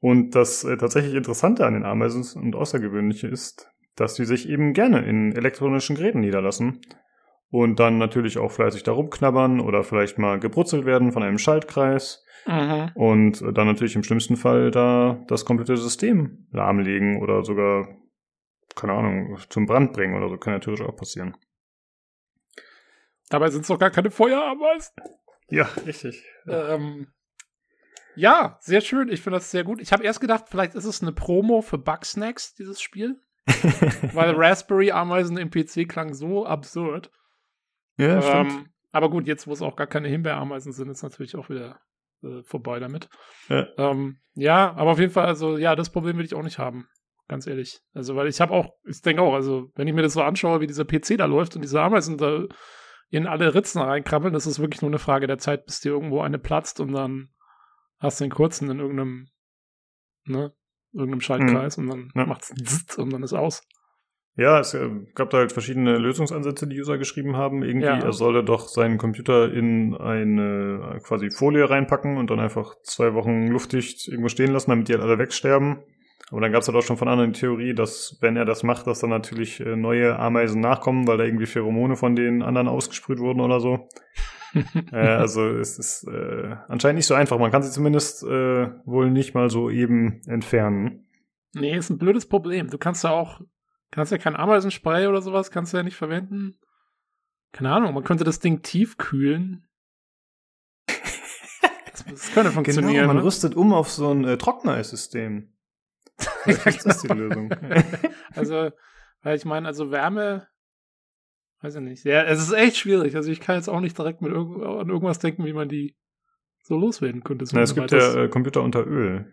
Und das äh, tatsächlich Interessante an den Ameisen und Außergewöhnliche ist, dass sie sich eben gerne in elektronischen Geräten niederlassen und dann natürlich auch fleißig da rumknabbern oder vielleicht mal gebrutzelt werden von einem Schaltkreis Mhm. und dann natürlich im schlimmsten Fall da das komplette System lahmlegen oder sogar, keine Ahnung, zum Brand bringen oder so, kann natürlich auch passieren. Dabei sind es doch gar keine Feuerameisen. Ja, richtig. Ähm, ja, sehr schön. Ich finde das sehr gut. Ich habe erst gedacht, vielleicht ist es eine Promo für Bugsnacks, dieses Spiel. [LAUGHS] Weil Raspberry-Ameisen im PC klang so absurd. ja, stimmt. Ähm, aber gut, jetzt, wo es auch gar keine Himbeerameisen sind, ist natürlich auch wieder äh, vorbei damit. Ja. Ähm, ja, aber auf jeden Fall, also ja, das Problem will ich auch nicht haben. Ganz ehrlich. Also, weil ich habe auch, ich denke auch, also, wenn ich mir das so anschaue, wie dieser PC da läuft und diese Ameisen da in alle Ritzen reinkrabbeln, das ist wirklich nur eine Frage der Zeit, bis dir irgendwo eine platzt und dann hast den kurzen in irgendeinem, ne, irgendeinem Schaltkreis und dann Ja. macht's zzt und dann ist aus. Ja, es äh, gab da halt verschiedene Lösungsansätze, die User geschrieben haben. Irgendwie, Ja. er solle doch seinen Computer in eine quasi Folie reinpacken und dann einfach zwei Wochen luftdicht irgendwo stehen lassen, damit die halt alle wegsterben. Aber dann gab es halt auch schon von anderen die Theorie, dass wenn er das macht, dass dann natürlich äh, neue Ameisen nachkommen, weil da irgendwie Pheromone von den anderen ausgesprüht wurden oder so. [LAUGHS] äh, also es ist äh, anscheinend nicht so einfach. Man kann sie zumindest äh, wohl nicht mal so eben entfernen. Nee, ist ein blödes Problem. Du kannst ja auch, kannst ja kein Ameisenspray oder sowas, kannst du ja nicht verwenden. Keine Ahnung, man könnte das Ding tief kühlen. Das, das könnte [LAUGHS] funktionieren. Genau, man ne? rüstet um auf so ein äh, Trockeneissystem. [LAUGHS] Vielleicht ist das die Lösung. also, weil ich meine, also Wärme, weiß ich nicht. Ja, es ist echt schwierig. Also ich kann jetzt auch nicht direkt mit irgend, an irgendwas denken, wie man die so loswerden könnte. Na, es gibt ja äh, Computer unter Öl,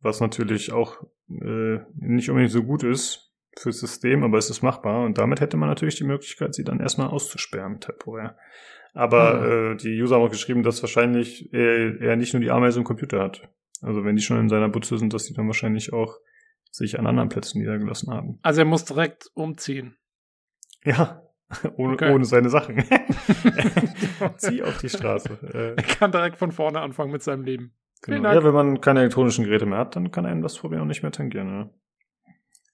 was natürlich auch äh, nicht unbedingt so gut ist fürs System, aber es ist machbar. Und damit hätte man natürlich die Möglichkeit, sie dann erstmal auszusperren, temporär. Aber mhm. äh, die User haben auch geschrieben, dass wahrscheinlich er, er nicht nur die Ameise im Computer hat. Also wenn die schon in seiner Butze sind, dass die dann wahrscheinlich auch sich an anderen Plätzen niedergelassen haben. Also er muss direkt umziehen. Ja, [LAUGHS] ohne, okay. ohne seine Sachen. [LAUGHS] Zieh auf die Straße. Äh. Er kann direkt von vorne anfangen mit seinem Leben. Genau. Ja, wenn man keine elektronischen Geräte mehr hat, dann kann einem das Problem auch nicht mehr tangieren. Ja,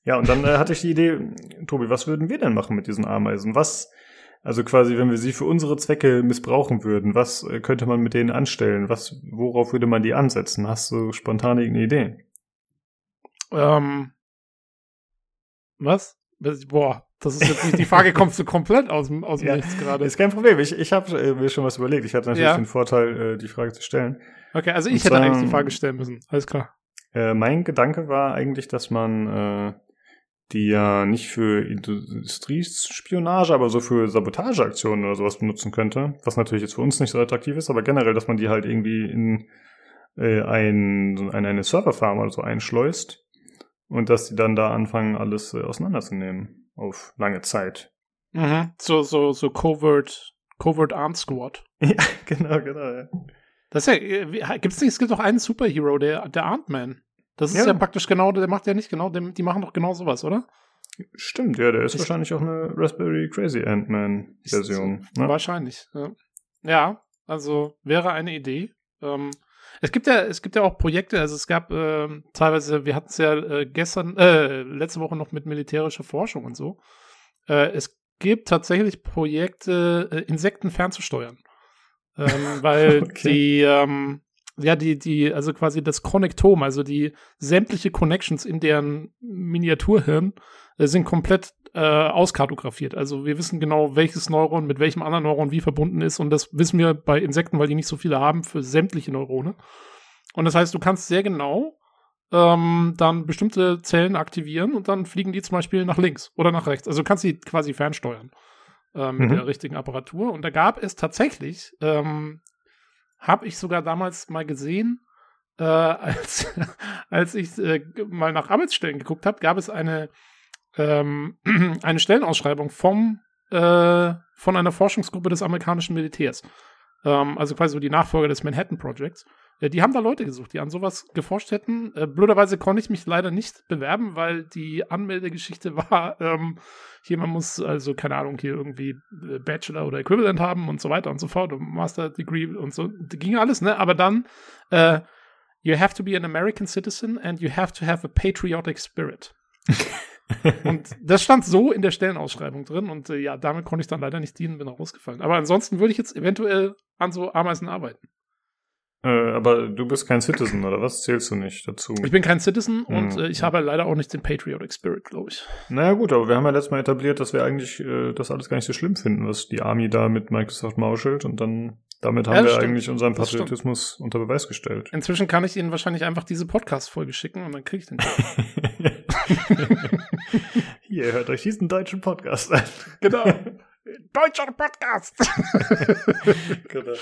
ja und dann äh, hatte ich die Idee, Tobi, was würden wir denn machen mit diesen Ameisen? Was, also quasi, wenn wir sie für unsere Zwecke missbrauchen würden, was äh, könnte man mit denen anstellen? Was, worauf würde man die ansetzen? Hast du spontan irgendeine Idee? Ähm, was? Boah, das ist jetzt nicht die Frage, kommst du komplett aus dem, aus dem ja, Nichts gerade. Ist kein Problem. Ich, ich habe äh, mir schon was überlegt. Ich hatte natürlich ja. den Vorteil, äh, die Frage zu stellen. Okay, also ich Und hätte eigentlich die Frage stellen müssen. Alles klar. Äh, mein Gedanke war eigentlich, dass man äh, die ja nicht für Industriespionage, aber so für Sabotageaktionen oder sowas benutzen könnte. Was natürlich jetzt für uns nicht so attraktiv ist, aber generell, dass man die halt irgendwie in äh, ein, in eine Serverfarm oder so einschleust und dass die dann da anfangen, alles äh, auseinanderzunehmen auf lange Zeit. Mhm. So, so, so Covert, Covert Arm Squad. [LAUGHS] ja, genau, genau, ja. Das ist ja, äh, gibt's nicht, es gibt doch einen Superhero, der, der Ant-Man. Das ist ja. ja. praktisch genau, der macht ja nicht genau, die machen doch genau sowas, oder? Stimmt, ja, der ist ich wahrscheinlich auch eine Raspberry Crazy Ant-Man-Version. Ne? Wahrscheinlich, ja. ja. also wäre eine Idee. Ähm, es gibt ja, es gibt ja auch Projekte, also es gab äh, teilweise, wir hatten es ja äh, gestern, äh, letzte Woche noch mit militärischer Forschung und so. Äh, es gibt tatsächlich Projekte, äh, Insekten fernzusteuern. Ähm, [LAUGHS] weil okay. die, ähm, ja, die, die, also quasi das Konnektom, also die sämtliche Connections in deren Miniaturhirn äh, sind komplett äh, auskartografiert. Also wir wissen genau, welches Neuron mit welchem anderen Neuron wie verbunden ist und das wissen wir bei Insekten, weil die nicht so viele haben, für sämtliche Neurone. Und das heißt, du kannst sehr genau ähm, dann bestimmte Zellen aktivieren und dann fliegen die zum Beispiel nach links oder nach rechts. Also du kannst sie quasi fernsteuern äh, mit mhm. der richtigen Apparatur. Und da gab es tatsächlich ähm, habe ich sogar damals mal gesehen, äh, [LAUGHS] als, als ich äh, mal nach Arbeitsstellen geguckt habe, gab es eine, ähm, [CLEARS THROAT] eine Stellenausschreibung vom, äh, von einer Forschungsgruppe des amerikanischen Militärs. Ähm, also quasi so die Nachfolger des Manhattan Projects. Ja, die haben da Leute gesucht, die an sowas geforscht hätten. Äh, blöderweise konnte ich mich leider nicht bewerben, weil die Anmeldegeschichte [LAUGHS] war, ähm, hier, man muss also, keine Ahnung, hier irgendwie äh, Bachelor oder Equivalent haben und so weiter und so fort und Master Degree und so. Das ging alles, ne? Aber dann, äh, you have to be an American citizen and you have to have a patriotic spirit. [LAUGHS] und das stand so in der Stellenausschreibung drin und äh, ja, damit konnte ich dann leider nicht dienen, bin auch rausgefallen. Aber ansonsten würde ich jetzt eventuell an so Ameisen arbeiten. Äh, aber du bist kein Citizen, oder was? Zählst du nicht dazu? Ich bin kein Citizen hm. und äh, ich habe leider auch nicht den Patriotic Spirit, glaube ich. Naja gut, aber wir haben ja letztes Mal etabliert, dass wir eigentlich äh, das alles gar nicht so schlimm finden, was die Army da mit Microsoft mauschelt und dann damit haben ja, wir stimmt. eigentlich unseren Patriotismus unter Beweis gestellt. Inzwischen kann ich Ihnen wahrscheinlich einfach diese Podcast-Folge schicken und dann kriege ich den. [LAUGHS] [LAUGHS] [LAUGHS] Hier, hört euch diesen deutschen Podcast an. Genau. Deutscher Podcast. [LAUGHS] genau.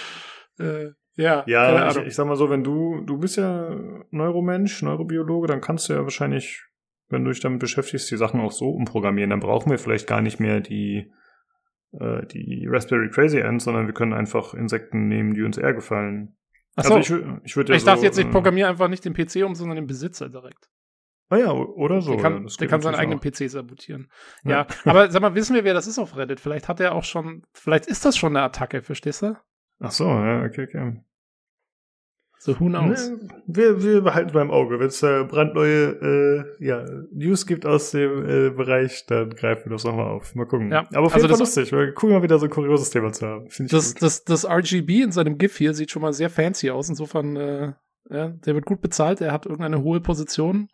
Äh, ja, ja ich, ich, sag mal so, wenn du, du bist ja Neuromensch, Neurobiologe, dann kannst du ja wahrscheinlich, wenn du dich damit beschäftigst, die Sachen auch so umprogrammieren. Dann brauchen wir vielleicht gar nicht mehr die, äh, die Raspberry Crazy Ant, sondern wir können einfach Insekten nehmen, die uns eher gefallen. Achso, also ich, ich, ja ich so, dachte jetzt, ich äh, programmiere einfach nicht den PC um, sondern den Besitzer direkt. Ah ja, oder so. Der kann, der kann seinen eigenen auch. PC sabotieren. Ja. ja, aber sag mal, wissen wir, wer das ist auf Reddit? Vielleicht hat er auch schon, vielleicht ist das schon eine Attacke, verstehst du? Ach so, ja, okay, okay. So, who knows? Ne, wir, wir behalten beim Auge. Wenn es äh, brandneue äh, ja, News gibt aus dem äh, Bereich, dann greifen wir das nochmal auf. Mal gucken. Ja, Aber auf jeden also Fall lustig. Wir gucken mal wieder so ein kurioses Thema zu haben. Das, das, das RGB in seinem GIF hier sieht schon mal sehr fancy aus. Insofern, äh, ja, der wird gut bezahlt. Er hat irgendeine hohe Position.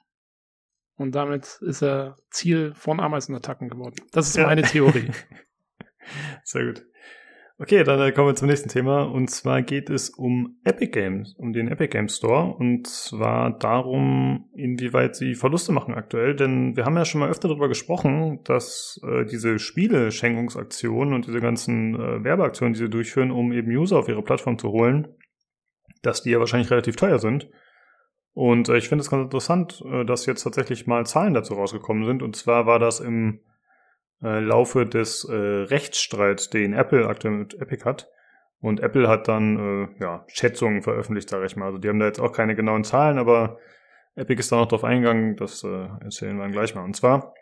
Und damit ist er Ziel von Ameisenattacken geworden. Das ist ja. meine Theorie. [LAUGHS] Sehr gut. Okay, dann äh, kommen wir zum nächsten Thema. Und zwar geht es um Epic Games, um den Epic Games Store. Und zwar darum, inwieweit sie Verluste machen aktuell. Denn wir haben ja schon mal öfter darüber gesprochen, dass äh, diese Spiele-Schenkungsaktionen und diese ganzen äh, Werbeaktionen, die sie durchführen, um eben User auf ihre Plattform zu holen, dass die ja wahrscheinlich relativ teuer sind. Und äh, ich finde es ganz interessant, äh, dass jetzt tatsächlich mal Zahlen dazu rausgekommen sind. Und zwar war das im äh, Laufe des Rechtsstreits, den Apple aktuell mit Epic hat. Und Apple hat dann ja, Schätzungen veröffentlicht, sage ich mal. Also die haben da jetzt auch keine genauen Zahlen, aber Epic ist da noch drauf eingegangen, das äh, erzählen wir dann gleich mal. Und zwar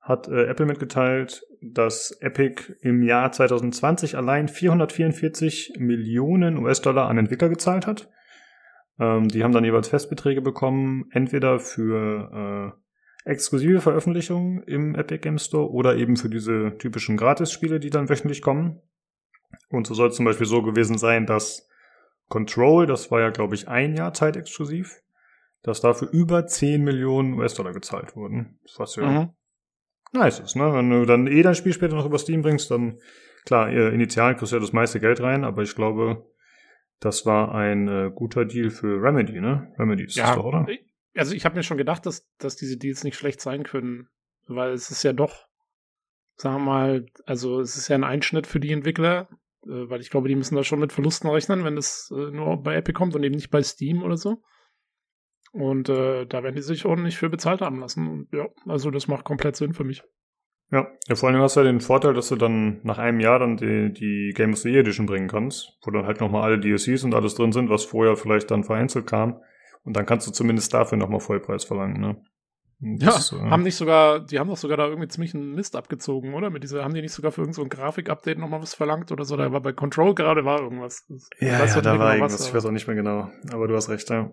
hat Apple mitgeteilt, dass Epic im Jahr 2020 allein 444 Millionen US-Dollar an Entwickler gezahlt hat. Ähm, die haben dann jeweils Festbeträge bekommen, entweder für äh, exklusive Veröffentlichungen im Epic Game Store oder eben für diese typischen Gratis-Spiele, die dann wöchentlich kommen. Und so soll es zum Beispiel so gewesen sein, dass Control, das war ja, glaube ich, ein Jahr zeitexklusiv, dass dafür über 10 Millionen US-Dollar gezahlt wurden. Was ja mhm. nice ist, ne? Wenn du dann eh dein Spiel später noch über Steam bringst, dann, klar, initial kriegst du ja das meiste Geld rein, aber ich glaube, das war ein äh, guter Deal für Remedy, ne? Remedy ist ja, das doch, oder? Also ich habe mir schon gedacht, dass, dass diese Deals nicht schlecht sein können, weil es ist ja doch, sagen wir mal, also es ist ja ein Einschnitt für die Entwickler, äh, weil ich glaube, die müssen da schon mit Verlusten rechnen, wenn es äh, nur bei Epic kommt und eben nicht bei Steam oder so. Und äh, da werden die sich ordentlich für bezahlt haben lassen. Und ja, also das macht komplett Sinn für mich. Ja, ja, vor allem hast du ja den Vorteil, dass du dann nach einem Jahr dann die, die Game of the Year Edition bringen kannst, wo dann halt nochmal alle DLCs und alles drin sind, was vorher vielleicht dann vereinzelt kam. Und dann kannst du zumindest dafür nochmal Vollpreis verlangen, ne? Das, ja, äh, haben nicht sogar, die haben doch sogar da irgendwie ziemlich einen Mist abgezogen, oder? Mit dieser, haben die nicht sogar für irgendein so Grafik-Update nochmal was verlangt oder so? Da war bei Control gerade war irgendwas. Ja, ja da war irgendwas, was, ich weiß auch nicht mehr genau. Aber du hast recht, ja.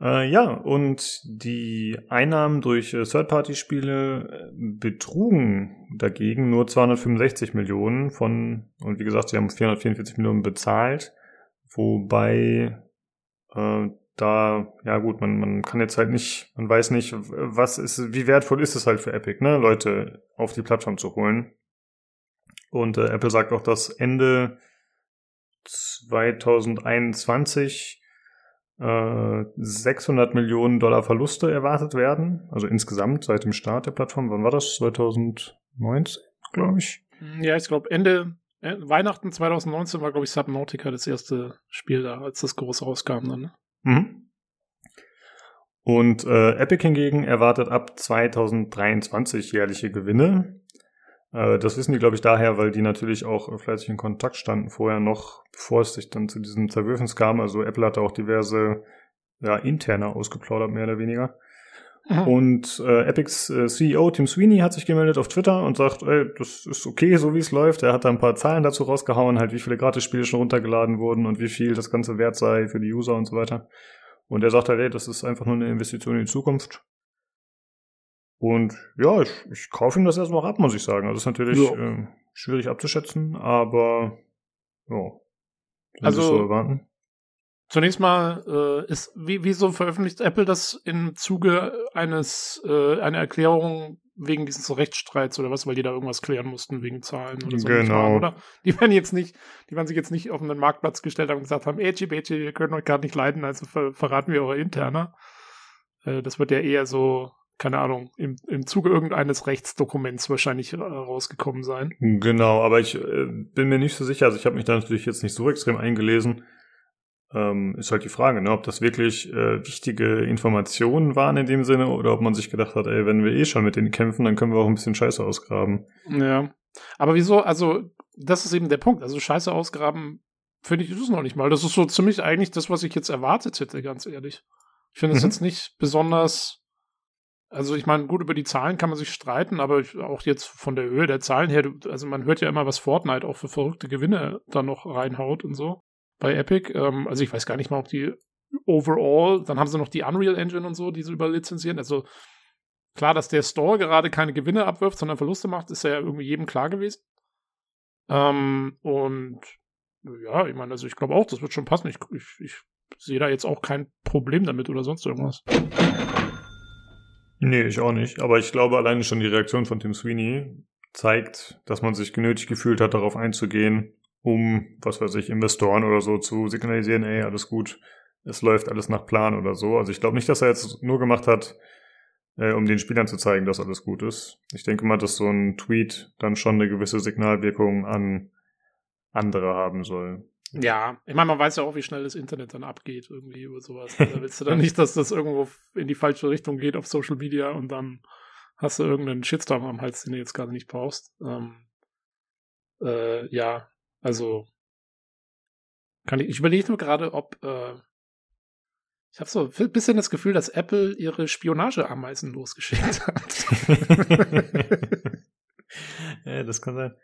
Äh, ja, und die Einnahmen durch äh, Third-Party-Spiele äh, betrugen dagegen nur 265 Millionen von, und wie gesagt, sie haben 444 Millionen bezahlt, wobei äh, da, ja gut, man, man kann jetzt halt nicht, man weiß nicht, was ist, wie wertvoll ist es halt für Epic, ne, Leute auf die Plattform zu holen. Und äh, Apple sagt auch, dass Ende 2021 äh, 600 Millionen Dollar Verluste erwartet werden. Also insgesamt seit dem Start der Plattform. Wann war das? 2019, glaube ich. Ja, ich glaube Ende äh, Weihnachten 2019 war, glaube ich, Subnautica das erste Spiel da, als das groß rauskam dann. Ne? Mhm. Und äh, Epic hingegen erwartet ab 2023 jährliche Gewinne. Äh, das wissen die, glaube ich, daher, weil die natürlich auch fleißig in Kontakt standen vorher noch, bevor es sich dann zu diesem Zerwürfnis kam. Also Apple hatte auch diverse ja, interne ausgeplaudert, mehr oder weniger. Mhm. Und äh, Epics äh, CEO Tim Sweeney hat sich gemeldet auf Twitter und sagt, ey, das ist okay, so wie es läuft. Er hat da ein paar Zahlen dazu rausgehauen, halt wie viele Gratis-Spiele schon runtergeladen wurden und wie viel das Ganze wert sei für die User und so weiter. Und er sagt halt, ey, das ist einfach nur eine Investition in die Zukunft. Und ja, ich, ich kaufe ihm das erstmal ab, muss ich sagen. Also das ist natürlich ja. äh, schwierig abzuschätzen, aber ja. Also so erwarten. Zunächst mal äh, ist, wie, wieso veröffentlicht Apple das im Zuge eines, äh, einer Erklärung wegen dieses Rechtsstreits oder was, weil die da irgendwas klären mussten wegen Zahlen oder so. Genau. oder? Die werden jetzt nicht, die werden sich jetzt nicht auf einen Marktplatz gestellt haben und gesagt haben, ey, Bechi, wir können euch gerade nicht leiden, also ver verraten wir eure Interner. Äh, das wird ja eher so, keine Ahnung, im, im Zuge irgendeines Rechtsdokuments wahrscheinlich äh, rausgekommen sein. Genau, aber ich äh, bin mir nicht so sicher, also ich habe mich da natürlich jetzt nicht so extrem eingelesen ähm, ist halt die Frage, ne, ob das wirklich äh, wichtige Informationen waren in dem Sinne oder ob man sich gedacht hat, ey, wenn wir eh schon mit denen kämpfen, dann können wir auch ein bisschen Scheiße ausgraben. Ja. Aber wieso, also, das ist eben der Punkt. Also Scheiße ausgraben, finde ich, ist es noch nicht mal. Das ist so ziemlich eigentlich das, was ich jetzt erwartet hätte, ganz ehrlich. Ich finde es mhm. jetzt nicht besonders. Also ich meine, gut, über die Zahlen kann man sich streiten, aber auch jetzt von der Höhe der Zahlen her, also man hört ja immer, was Fortnite auch für verrückte Gewinne da noch reinhaut und so bei Epic. Ähm, also ich weiß gar nicht mal, ob die overall, dann haben sie noch die Unreal Engine und so, die sie überlizenzieren. Also klar, dass der Store gerade keine Gewinne abwirft, sondern Verluste macht, ist ja irgendwie jedem klar gewesen. Ähm, und ja, ich meine, also ich glaube auch, das wird schon passen. Ich, ich, ich sehe da jetzt auch kein Problem damit oder sonst irgendwas. Nee, ich auch nicht. Aber ich glaube, alleine schon die Reaktion von Tim Sweeney zeigt, dass man sich genötigt gefühlt hat, darauf einzugehen, um, was weiß ich, Investoren oder so zu signalisieren, ey, alles gut, es läuft alles nach Plan oder so. Also ich glaube nicht, dass er jetzt nur gemacht hat, äh, um den Spielern zu zeigen, dass alles gut ist. Ich denke mal, dass so ein Tweet dann schon eine gewisse Signalwirkung an andere haben soll. Ja, ich meine, man weiß ja auch, wie schnell das Internet dann abgeht, irgendwie über sowas. Da willst du dann nicht, dass das irgendwo in die falsche Richtung geht auf Social Media und dann hast du irgendeinen Shitstorm am Hals, den du jetzt gerade nicht brauchst. Ähm, äh, ja, also kann ich, ich überlege nur gerade, ob äh, ich habe so ein bisschen das Gefühl, dass Apple ihre Spionageameisen losgeschickt hat. [LAUGHS] ja, das kann sein.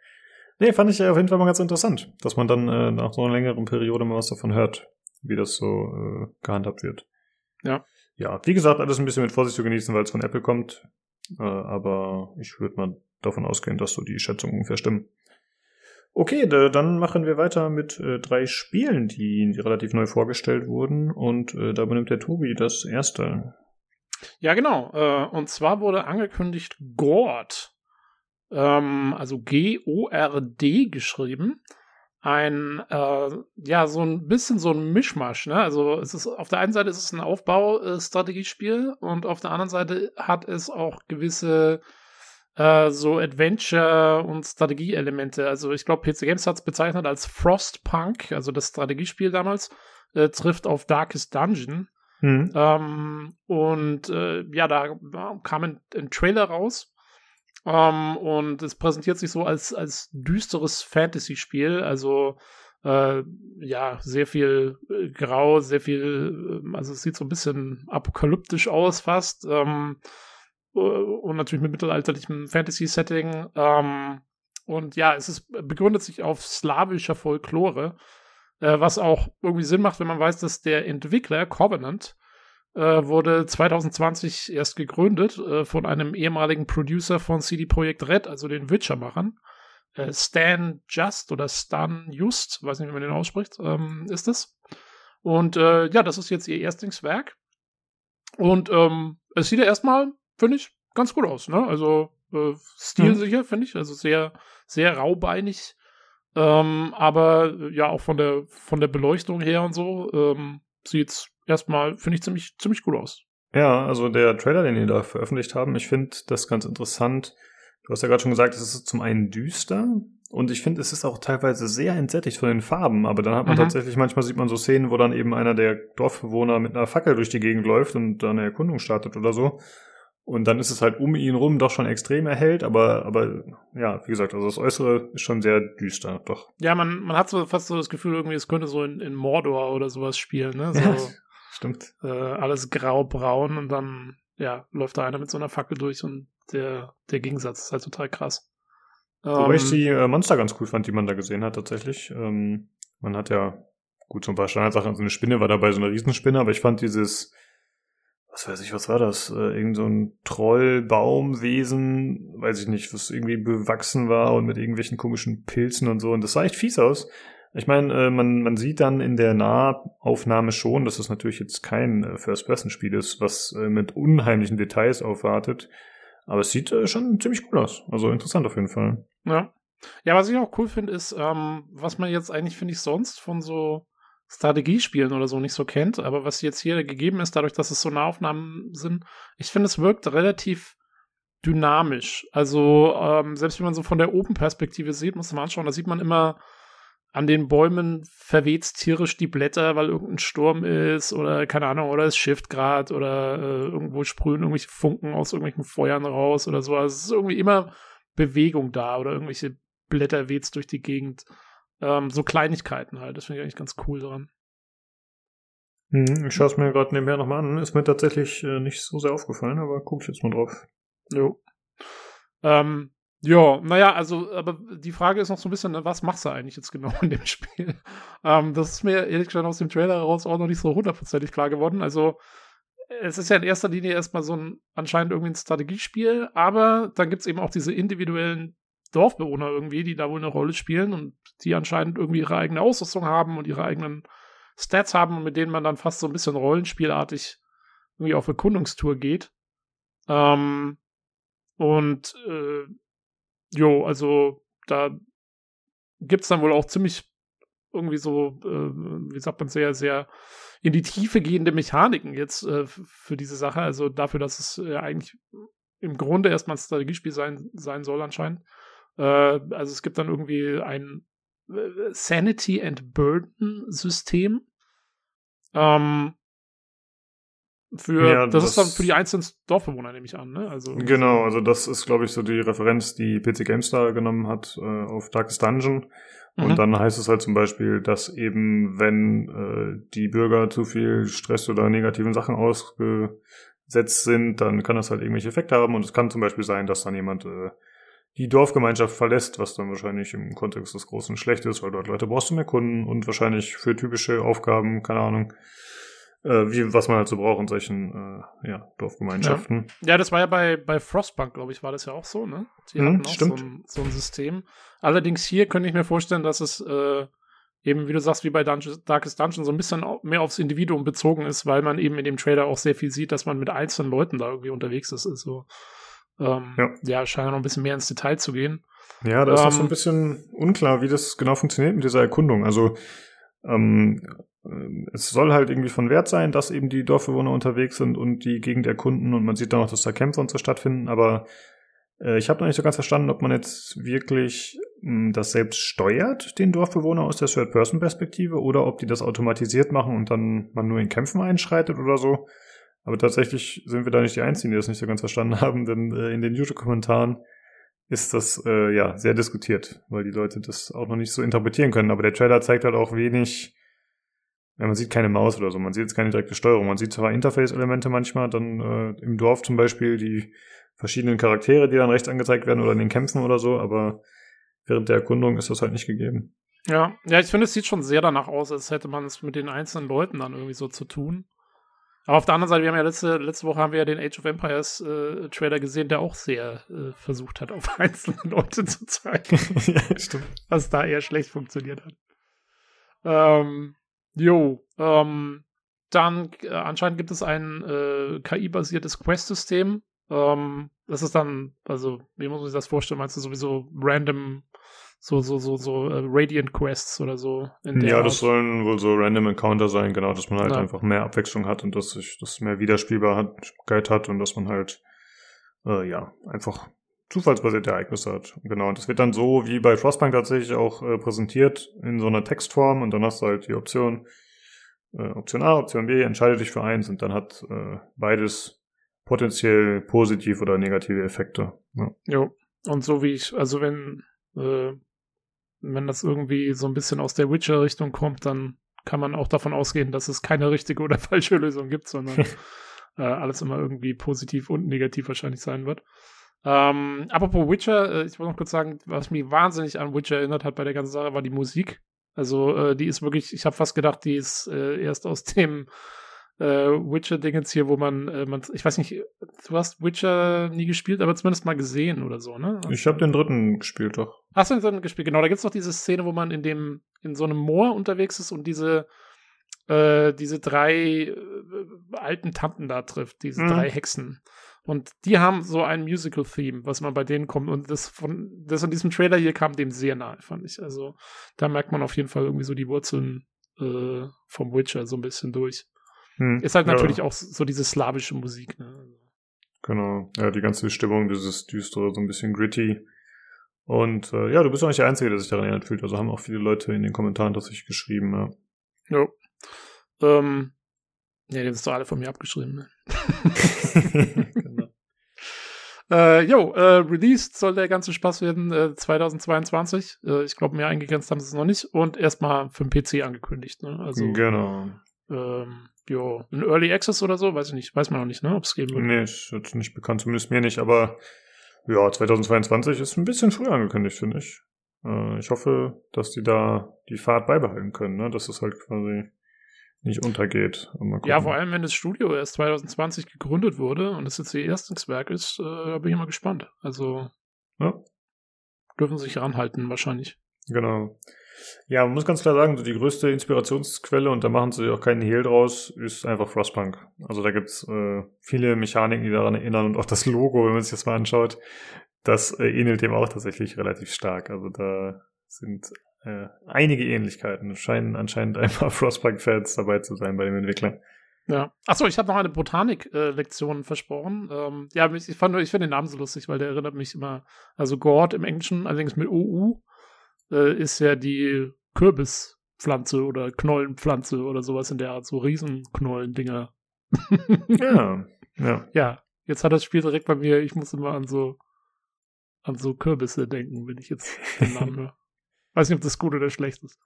Nee, fand ich auf jeden Fall mal ganz interessant, dass man dann äh, nach so einer längeren Periode mal was davon hört, wie das so äh, gehandhabt wird. Ja. Ja, wie gesagt, alles ein bisschen mit Vorsicht zu genießen, weil es von Apple kommt. Äh, aber ich würde mal davon ausgehen, dass so die Schätzungen ungefähr stimmen. Okay, da, dann machen wir weiter mit äh, drei Spielen, die, die, relativ neu vorgestellt wurden. Und äh, da übernimmt der Tobi das erste. Ja, genau. Äh, und zwar wurde angekündigt Gord ähm, also G-O-R-D geschrieben. Ein, äh, ja, so ein bisschen so ein Mischmasch, ne? Also es ist auf der einen Seite ist es ein Aufbaustrategiespiel und auf der anderen Seite hat es auch gewisse äh, so Adventure- und Strategieelemente. Also ich glaube, PC Games hat es bezeichnet als Frostpunk, also das Strategiespiel damals, äh, trifft auf Darkest Dungeon. Mhm. Ähm, und äh, ja, da kam ein, ein Trailer raus ähm, und es präsentiert sich so als, als düsteres Fantasy-Spiel. Also äh, ja, sehr viel äh, Grau, sehr viel, äh, also es sieht so ein bisschen apokalyptisch aus fast. Ähm, äh, und natürlich mit mittelalterlichem Fantasy-Setting. Ähm, und ja, es ist, begründet sich auf slawischer Folklore, äh, was auch irgendwie Sinn macht, wenn man weiß, dass der Entwickler Covenant wurde 2020 erst gegründet äh, von einem ehemaligen Producer von CD Projekt Red, also den Witcher-Machern. Äh, Stan Just oder Stan Just, weiß nicht, wie man den ausspricht, ähm, ist es. Und äh, ja, das ist jetzt ihr Erstlingswerk. Und ähm, es sieht ja erstmal, finde ich, ganz gut aus. Ne? Also äh, stilsicher, mhm. finde ich. Also sehr, sehr raubeinig. Ähm, aber ja, auch von der, von der Beleuchtung her und so ähm, sieht's erstmal, finde ich, ziemlich, ziemlich gut aus. Ja, also der Trailer, den die da veröffentlicht haben, ich finde das ganz interessant. Du hast ja gerade schon gesagt, es ist zum einen düster und ich finde, es ist auch teilweise sehr entsättigt von den Farben, aber dann hat man mhm. tatsächlich, manchmal sieht man so Szenen, wo dann eben einer der Dorfbewohner mit einer Fackel durch die Gegend läuft und da eine Erkundung startet oder so. Und dann ist es halt um ihn rum doch schon extrem erhellt, aber, aber ja, wie gesagt, also das Äußere ist schon sehr düster, doch. Ja, man, man hat so fast so das Gefühl, irgendwie, es könnte so in, in Mordor oder sowas spielen, ne? So, ja, stimmt. Äh, alles grau-braun und dann, ja, läuft da einer mit so einer Fackel durch und der, der Gegensatz ist halt total krass. Wobei ähm, ich die äh, Monster ganz cool fand, die man da gesehen hat, tatsächlich. Ähm, man hat ja, gut, so ein paar Standardsachen, so eine Spinne war dabei, so eine Riesenspinne, aber ich fand dieses, was weiß ich, was war das? Äh, irgend so ein Trollbaumwesen, weiß ich nicht, was irgendwie bewachsen war und mit irgendwelchen komischen Pilzen und so. Und das sah echt fies aus. Ich meine, äh, man, man sieht dann in der Nahaufnahme schon, dass es natürlich jetzt kein äh, First-Person-Spiel ist, was äh, mit unheimlichen Details aufwartet. Aber es sieht schon ziemlich cool aus. Also interessant auf jeden Fall. Ja. Ja, was ich auch cool finde, ist, ähm, was man jetzt eigentlich, finde ich, sonst von so Strategiespielen oder so nicht so kennt, aber was jetzt hier gegeben ist, dadurch, dass es so Nahaufnahmen sind, ich finde, es wirkt relativ dynamisch. Also, ähm, selbst wenn man so von der Open-Perspektive sieht, muss man anschauen, da sieht man immer an den Bäumen verweht tierisch die Blätter, weil irgendein Sturm ist oder keine Ahnung, oder es schifft gerade oder äh, irgendwo sprühen irgendwelche Funken aus irgendwelchen Feuern raus oder so. Also es ist irgendwie immer Bewegung da oder irgendwelche Blätter weht's durch die Gegend. Ähm, so Kleinigkeiten halt. Das finde ich eigentlich ganz cool dran. Hm, ich schaue es mir gerade nebenher nochmal an. Ist mir tatsächlich äh, nicht so sehr aufgefallen, aber gucke ich jetzt mal drauf. Jo. Ähm, ja, naja, also, aber die Frage ist noch so ein bisschen, was machst du eigentlich jetzt genau in dem [LAUGHS] Spiel? Ähm, das ist mir ehrlich gesagt aus dem Trailer heraus auch noch nicht so hundertprozentig klar geworden. Also, es ist ja in erster Linie erstmal so ein anscheinend irgendwie ein Strategiespiel, aber dann gibt es eben auch diese individuellen Dorfbewohner irgendwie, die da wohl eine Rolle spielen und die anscheinend irgendwie ihre eigene Ausrüstung haben und ihre eigenen Stats haben und mit denen man dann fast so ein bisschen rollenspielartig irgendwie auf Erkundungstour geht. Ähm, und äh, Jo, also da gibt's dann wohl auch ziemlich irgendwie so, äh, wie sagt man, sehr, sehr in die Tiefe gehende Mechaniken jetzt äh, für diese Sache. Also dafür, dass es äh, eigentlich im Grunde erstmal ein Strategiespiel sein, sein soll anscheinend. Äh, also es gibt dann irgendwie ein Sanity and Burden System. Ähm, für, Ja, das, ist dann das- für die einzelnen Dorfbewohner, nehme ich an, ne? Also, Genau, also das ist, glaube ich, so die Referenz, die PC GameStar genommen hat äh, auf Darkest Dungeon. Und Mhm. dann heißt es halt zum Beispiel, dass eben, wenn äh, die Bürger zu viel Stress oder negativen Sachen ausgesetzt sind, dann kann das halt irgendwelche Effekte haben. Und es kann zum Beispiel sein, dass dann jemand äh, die Dorfgemeinschaft verlässt, was dann wahrscheinlich im Kontext des Großen schlecht ist, weil dort Leute brauchst du mehr Kunden und wahrscheinlich für typische Aufgaben, keine Ahnung, äh, wie was man halt so braucht in solchen äh, ja, Dorfgemeinschaften. Ja, das war ja bei, bei Frostpunk, glaube ich, war das ja auch so, ne? Die Mhm, hatten auch stimmt. So, ein, so ein System. Allerdings hier könnte ich mir vorstellen, dass es äh, eben, wie du sagst, wie bei Dungeon, Darkest Dungeon, so ein bisschen mehr aufs Individuum bezogen ist, weil man eben in dem Trailer auch sehr viel sieht, dass man mit einzelnen Leuten da irgendwie unterwegs ist. Also, ähm, Ja. ja. scheint noch ein bisschen mehr ins Detail zu gehen. Ja, da ist noch so Ähm, ein bisschen unklar, wie das genau funktioniert mit dieser Erkundung. Also ähm, äh, es soll halt irgendwie von Wert sein, dass eben die Dorfbewohner unterwegs sind und die Gegend erkunden und man sieht dann auch, dass da Kämpfe und so stattfinden, aber äh, ich habe noch nicht so ganz verstanden, ob man jetzt wirklich mh, das selbst steuert, den Dorfbewohner aus der Third-Person-Perspektive, oder ob die das automatisiert machen und dann man nur in Kämpfen einschreitet oder so. Aber tatsächlich sind wir da nicht die Einzigen, die das nicht so ganz verstanden [LAUGHS] haben, denn äh, in den YouTube-Kommentaren ist das äh, ja sehr diskutiert, weil die Leute das auch noch nicht so interpretieren können. Aber der Trailer zeigt halt auch wenig, ja, man sieht keine Maus oder so, man sieht jetzt keine direkte Steuerung. Man sieht zwar Interface-Elemente manchmal, dann äh, im Dorf zum Beispiel die verschiedenen Charaktere, die dann rechts angezeigt werden oder in den Kämpfen oder so, aber während der Erkundung ist das halt nicht gegeben. Ja, ja, ich finde, es sieht schon sehr danach aus, als hätte man es mit den einzelnen Leuten dann irgendwie so zu tun. Aber auf der anderen Seite, wir haben ja letzte, letzte Woche haben wir ja den Age of Empires äh, Trailer gesehen, der auch sehr äh, versucht hat, [LAUGHS] auf einzelne Leute zu zeigen, [LAUGHS] ja, stimmt. was da eher schlecht funktioniert hat. Ähm, jo, ähm, dann äh, anscheinend gibt es ein äh, KI-basiertes Quest-System. Ähm, das ist dann, also, wie muss man sich das vorstellen? Meinst du sowieso random, so, so, so, so äh, Radiant Quests oder so? In der Ja, Art? das sollen wohl so random Encounter sein, genau, dass man halt Ja. einfach mehr Abwechslung hat und dass sich das mehr Wiederspielbarkeit hat und dass man halt äh, ja einfach zufallsbasierte Ereignisse hat. Genau, und das wird dann so wie bei Frostpunk tatsächlich auch äh, präsentiert in so einer Textform und dann hast du halt die Option äh, Option A, Option B, entscheide dich für eins und dann hat äh, beides potenziell positiv oder negative Effekte. Ja. Jo. Und so wie ich, also wenn, äh, wenn das irgendwie so ein bisschen aus der Witcher-Richtung kommt, dann kann man auch davon ausgehen, dass es keine richtige oder [LAUGHS] falsche Lösung gibt, sondern [LAUGHS] äh, alles immer irgendwie positiv und negativ wahrscheinlich sein wird. Ähm, apropos Witcher, äh, ich wollte noch kurz sagen, was mich wahnsinnig an Witcher erinnert hat bei der ganzen Sache, war die Musik. Also äh, die ist wirklich, ich habe fast gedacht, die ist äh, erst aus dem äh, Witcher-Dingens hier, wo man, äh, man, ich weiß nicht, du hast Witcher nie gespielt, aber zumindest mal gesehen oder so, ne? Ich habe den dritten gespielt doch. Hast du den dritten gespielt? Genau, da gibt's doch diese Szene, wo man in dem, in so einem Moor unterwegs ist und diese, äh, diese drei äh, alten Tanten da trifft, diese Mhm. drei Hexen. Und die haben so ein Musical-Theme, was man bei denen kommt. Und das von, das in diesem Trailer hier kam dem sehr nahe, fand ich. Also, da merkt man auf jeden Fall irgendwie so die Wurzeln äh, vom Witcher so ein bisschen durch. Hm. Ist halt Ja. natürlich auch so diese slawische Musik, ne? Genau. Ja, die ganze Stimmung, dieses düstere, so ein bisschen gritty. Und äh, ja, du bist auch nicht der Einzige, der sich daran erinnert fühlt. Also haben auch viele Leute in den Kommentaren tatsächlich geschrieben. Ja. Jo. Ähm, ja, die ist doch alle von mir abgeschrieben, ne? [LAUGHS] genau. Äh, jo, äh, released soll der ganze Spaß werden äh, 2022. Äh, ich glaube, mehr eingegrenzt haben sie es noch nicht. Und erstmal für den PC angekündigt. Ne? Also, genau. ähm, jo, ein Early Access oder so, weiß ich nicht. Weiß man noch nicht, ne? Ob es geben wird. Nee, ist jetzt nicht bekannt, zumindest mir nicht. Aber ja, 2022 ist ein bisschen früher angekündigt, finde ich. Äh, ich hoffe, dass die da die Fahrt beibehalten können, ne? dass es halt quasi nicht untergeht. Ja, vor allem, wenn das Studio erst 2020 gegründet wurde und es jetzt ihr erstes Werk ist, äh, bin ich mal gespannt. Also Ja. dürfen sich ranhalten, wahrscheinlich. Genau. Ja, man muss ganz klar sagen, so die größte Inspirationsquelle, und da machen sie auch keinen Hehl draus, ist einfach Frostpunk. Also da gibt's äh, viele Mechaniken, die daran erinnern und auch das Logo, wenn man sich das mal anschaut, das äh, ähnelt dem auch tatsächlich relativ stark. Also da sind äh, einige Ähnlichkeiten. Scheinen anscheinend [LAUGHS] ein paar Frostpunk-Fans dabei zu sein bei dem Entwickler. Ja. Achso, ich habe noch eine Botanik-Lektion versprochen. Ähm, ja, ich fand ich finde den Namen so lustig, weil der erinnert mich immer, also Gord im Englischen, allerdings mit OU. Äh, ist ja die Kürbispflanze oder Knollenpflanze oder sowas in der Art, so Riesenknollendinger. ja, [LAUGHS] ja. Ja, jetzt hat das Spiel direkt bei mir, ich muss immer an so an so Kürbisse denken, wenn ich jetzt den Namen [LAUGHS] höre. Weiß nicht, ob das gut oder schlecht ist.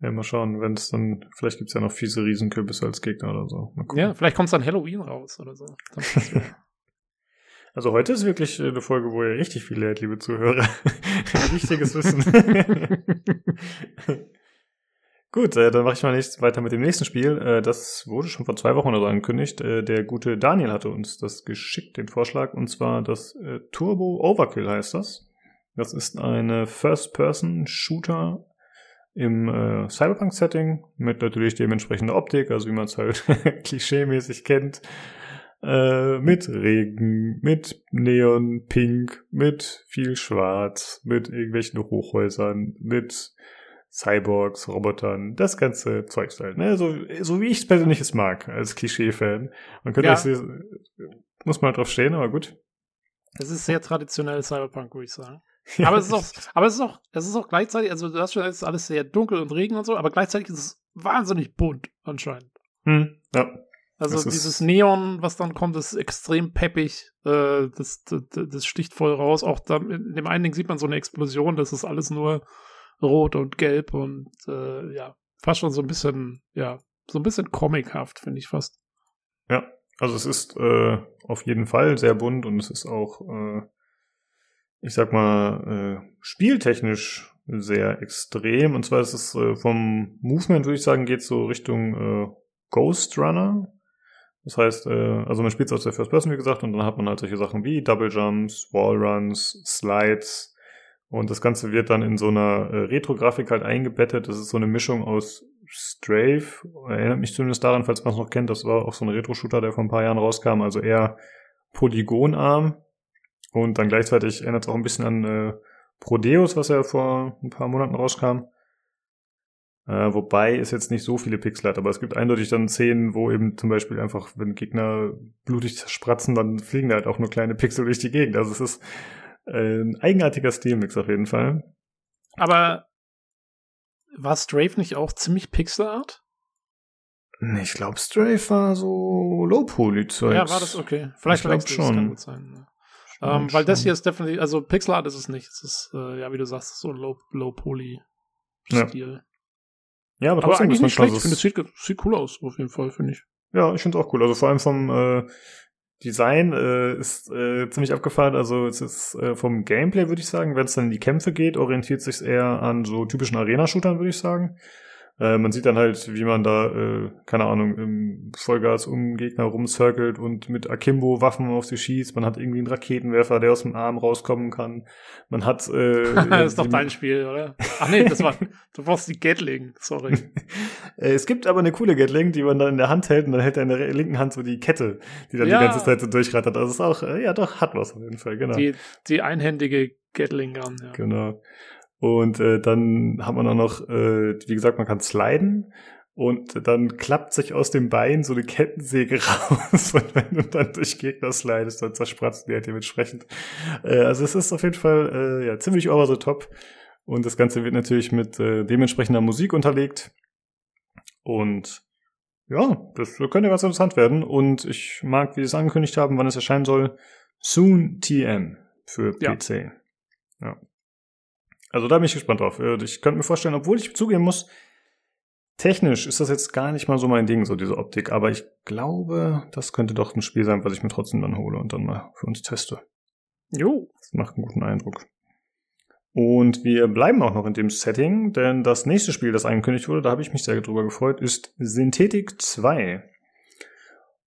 Ja, mal schauen, wenn es dann, vielleicht gibt es ja noch fiese Riesenkürbisse als Gegner oder so. Ja, vielleicht kommt es dann Halloween raus oder so. [LAUGHS] also heute ist wirklich eine Folge, wo ihr richtig viel lernt, liebe Zuhörer. [LAUGHS] Richtiges Wissen. [LAUGHS] Gut, äh, dann mache ich mal nächst, weiter mit dem nächsten Spiel. Äh, das wurde schon vor zwei Wochen oder so angekündigt. Äh, der gute Daniel hatte uns das geschickt, den Vorschlag, und zwar das äh, Turbo Overkill heißt das. Das ist eine First-Person-Shooter im äh, Cyberpunk-Setting mit natürlich dementsprechender Optik, also wie man es halt [LAUGHS] klischeemäßig kennt, äh, mit Regen, mit Neon Pink, mit viel Schwarz, mit irgendwelchen Hochhäusern, mit Cyborgs, Robotern, das ganze Zeugs halt. Ne? So, so wie ich es persönlich es mag, als Klischee-Fan. Man könnte ja. das, muss mal drauf stehen, aber gut. Es ist sehr traditionell Cyberpunk, würde ich sagen. [LAUGHS] Aber es ist auch, aber es ist auch, es ist auch gleichzeitig, also du hast schon ist alles sehr dunkel und Regen und so, aber gleichzeitig ist es wahnsinnig bunt anscheinend. Hm, ja. Also das dieses Neon, was dann kommt, ist extrem peppig. Äh, das, das, das sticht voll raus. Auch da, in dem einen Ding sieht man so eine Explosion, das ist alles nur rot und gelb und äh, ja, fast schon so ein bisschen, ja, so ein bisschen comichaft, finde ich fast. Ja, also es ist äh, auf jeden Fall sehr bunt und es ist auch äh, ich sag mal, äh, spieltechnisch sehr extrem. Und zwar ist es äh, vom Movement, würde ich sagen, geht so Richtung Ghost Runner. Das heißt, äh, also man spielt es aus der First Person, wie gesagt, und dann hat man halt solche Sachen wie Double Jumps, Wall Runs, Slides. Und das Ganze wird dann in so einer äh, Retro-Grafik halt eingebettet. Das ist so eine Mischung aus Strafe. Erinnert mich zumindest daran, falls man es noch kennt. Das war auch so ein Retro-Shooter, der vor ein paar Jahren rauskam. Also eher polygonarm. Und dann gleichzeitig erinnert es auch ein bisschen an äh, Prodeus, was ja vor ein paar Monaten rauskam. Äh, wobei es jetzt nicht so viele Pixel hat, aber es gibt eindeutig dann Szenen, wo eben zum Beispiel einfach, wenn Gegner blutig zerspratzen, dann fliegen da halt auch nur kleine Pixel durch die Gegend. Also es ist äh, ein eigenartiger Stilmix auf jeden Fall. Aber war Strafe nicht auch ziemlich Pixelart? Ich glaube, Strafe war so Low-Poly-Zeugs. Ja, war das okay. Vielleicht ich schon. Das kann gut sein. Ja. Ähm, weil das hier ist definitiv, also Pixel Art ist es nicht. Es ist, äh, ja, wie du sagst, so ein Low-Poly-Stil. Ja. Ja. aber trotzdem aber eigentlich nicht schlecht. Ich finde, es sieht, sieht cool aus, auf jeden Fall, finde ich. Ja, ich finde es auch cool. Also vor allem vom äh, Design äh, ist äh, ziemlich abgefahren. Also es ist äh, vom Gameplay, würde ich sagen, wenn es dann in die Kämpfe geht, orientiert sich eher an so typischen Arena-Shootern, würde ich sagen. Äh, man sieht dann halt, wie man da, äh, keine Ahnung, im Vollgas um Gegner rumcirkelt und mit Akimbo Waffen auf sie schießt. Man hat irgendwie einen Raketenwerfer, der aus dem Arm rauskommen kann. Man hat. Äh, [LAUGHS] das ist doch dein Spiel, oder? Ach nee, das war. du brauchst die Gatling, sorry. [LAUGHS] Äh, es gibt aber eine coole Gatling, die man dann in der Hand hält und dann hält er in der linken Hand so die Kette, die dann ja. die ganze Zeit so durchrattert. Also es ist auch, äh, ja doch, hat was auf jeden Fall, genau. Die, die einhändige Gatling Gun, ja. Genau. Und äh, dann hat man auch noch, äh, wie gesagt, man kann sliden und dann klappt sich aus dem Bein so eine Kettensäge [LAUGHS] raus und wenn du dann durch Gegner slidest, dann zerspratzen die halt dementsprechend. Äh, also es ist auf jeden Fall äh, ja ziemlich over the top und das Ganze wird natürlich mit äh, dementsprechender Musik unterlegt und ja, das könnte ganz interessant werden und ich mag, wie sie es angekündigt haben, wann es erscheinen soll. Soon TM für PC. Ja. ja. Also da bin ich gespannt drauf. Äh, ich könnte mir vorstellen, obwohl ich zugeben muss, technisch ist das jetzt gar nicht mal so mein Ding, so diese Optik. Aber ich glaube, das könnte doch ein Spiel sein, was ich mir trotzdem dann hole und dann mal für uns teste. Jo. Das macht einen guten Eindruck. Und wir bleiben auch noch in dem Setting, denn das nächste Spiel, das angekündigt wurde, da habe ich mich sehr drüber gefreut, ist Synthetik 2.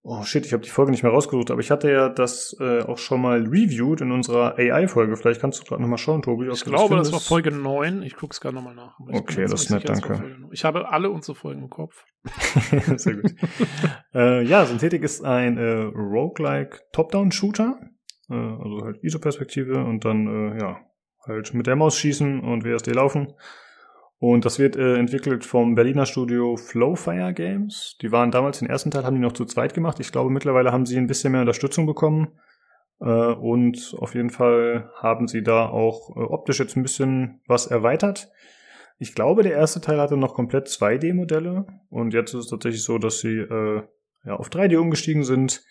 Oh shit, ich habe die Folge nicht mehr rausgesucht, aber ich hatte ja das äh, auch schon mal reviewed in unserer AI-Folge. Vielleicht kannst du gerade nochmal schauen, Tobi. Ich glaube, das, war Folge 9. Ich gucke es gerade nochmal nach. Okay, das ist nett, danke. Ich habe alle unsere Folgen im Kopf. [LAUGHS] Sehr gut. [LAUGHS] äh, ja, Synthetik ist ein äh, Roguelike Top-Down-Shooter. Äh, also halt ISO-Perspektive und dann, äh, ja, halt mit der Maus schießen und WSD laufen. Und das wird äh, entwickelt vom Berliner Studio Flowfire Games. Die waren damals den ersten Teil, haben die noch zu zweit gemacht. Ich glaube, mittlerweile haben sie ein bisschen mehr Unterstützung bekommen. Äh, und auf jeden Fall haben sie da auch äh, optisch jetzt ein bisschen was erweitert. Ich glaube, der erste Teil hatte noch komplett 2D-Modelle und jetzt ist es tatsächlich so, dass sie äh, ja, auf 3D umgestiegen sind.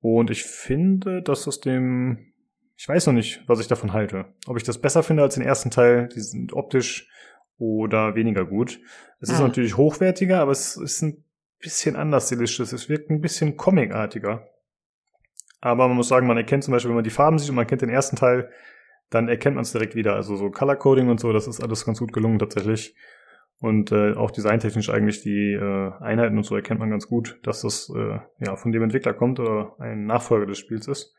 Und ich finde, dass das dem, ich weiß noch nicht, was ich davon halte. Ob ich das besser finde als den ersten Teil, die sind optisch oder weniger gut. Es ist Mhm. natürlich hochwertiger, aber es ist ein bisschen anders stilistisch. Es wirkt ein bisschen comicartiger. Aber man muss sagen, man erkennt zum Beispiel, wenn man die Farben sieht und man kennt den ersten Teil, dann erkennt man es direkt wieder. Also so Color Coding und so, das ist alles ganz gut gelungen tatsächlich. Und äh, auch designtechnisch eigentlich die äh, Einheiten und so erkennt man ganz gut, dass das äh, ja von dem Entwickler kommt oder ein Nachfolger des Spiels ist.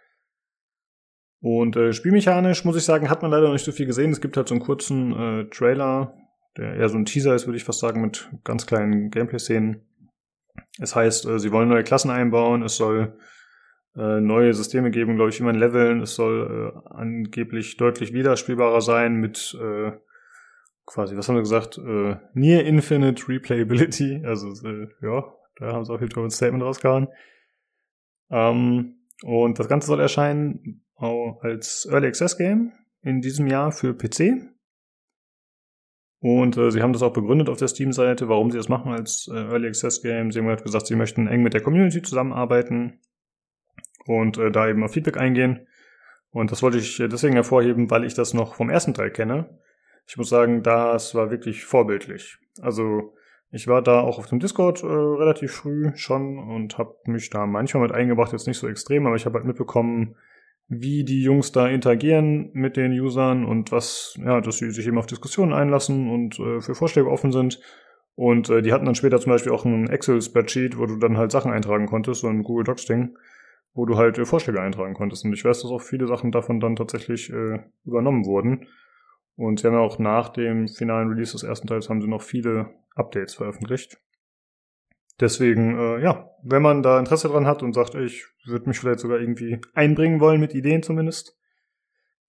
Und äh, spielmechanisch muss ich sagen, hat man leider noch nicht so viel gesehen. Es gibt halt so einen kurzen äh, Trailer, der eher so ein Teaser ist, würde ich fast sagen, mit ganz kleinen Gameplay-Szenen. Es heißt, äh, sie wollen neue Klassen einbauen, es soll äh, neue Systeme geben, glaube ich, wie man leveln. Es soll äh, angeblich deutlich wiederspielbarer sein mit äh, quasi, was haben wir gesagt, äh, Near Infinite Replayability. [LAUGHS] Also äh, ja, da haben sie auf jeden Fall ein Statement rausgehauen. Ähm, und das Ganze soll erscheinen auch als Early Access Game in diesem Jahr für PC. Und äh, sie haben das auch begründet auf der Steam-Seite, warum sie das machen als äh, Early Access Game. Sie haben halt gesagt, sie möchten eng mit der Community zusammenarbeiten und äh, da eben auf Feedback eingehen. Und das wollte ich äh, deswegen hervorheben, weil ich das noch vom ersten Teil kenne. Ich muss sagen, das war wirklich vorbildlich. Also ich war da auch auf dem Discord äh, relativ früh schon und habe mich da manchmal mit eingebracht, jetzt nicht so extrem, aber ich habe halt mitbekommen, wie die Jungs da interagieren mit den Usern und was, ja, dass sie sich eben auf Diskussionen einlassen und äh, für Vorschläge offen sind. Und äh, die hatten dann später zum Beispiel auch ein Excel-Spreadsheet, wo du dann halt Sachen eintragen konntest, so ein Google Docs-Ding, wo du halt äh, Vorschläge eintragen konntest. Und ich weiß, dass auch viele Sachen davon dann tatsächlich äh, übernommen wurden. Und sie haben ja auch nach dem finalen Release des ersten Teils haben sie noch viele Updates veröffentlicht. Deswegen, äh, ja, wenn man da Interesse dran hat und sagt, ich würde mich vielleicht sogar irgendwie einbringen wollen, mit Ideen zumindest,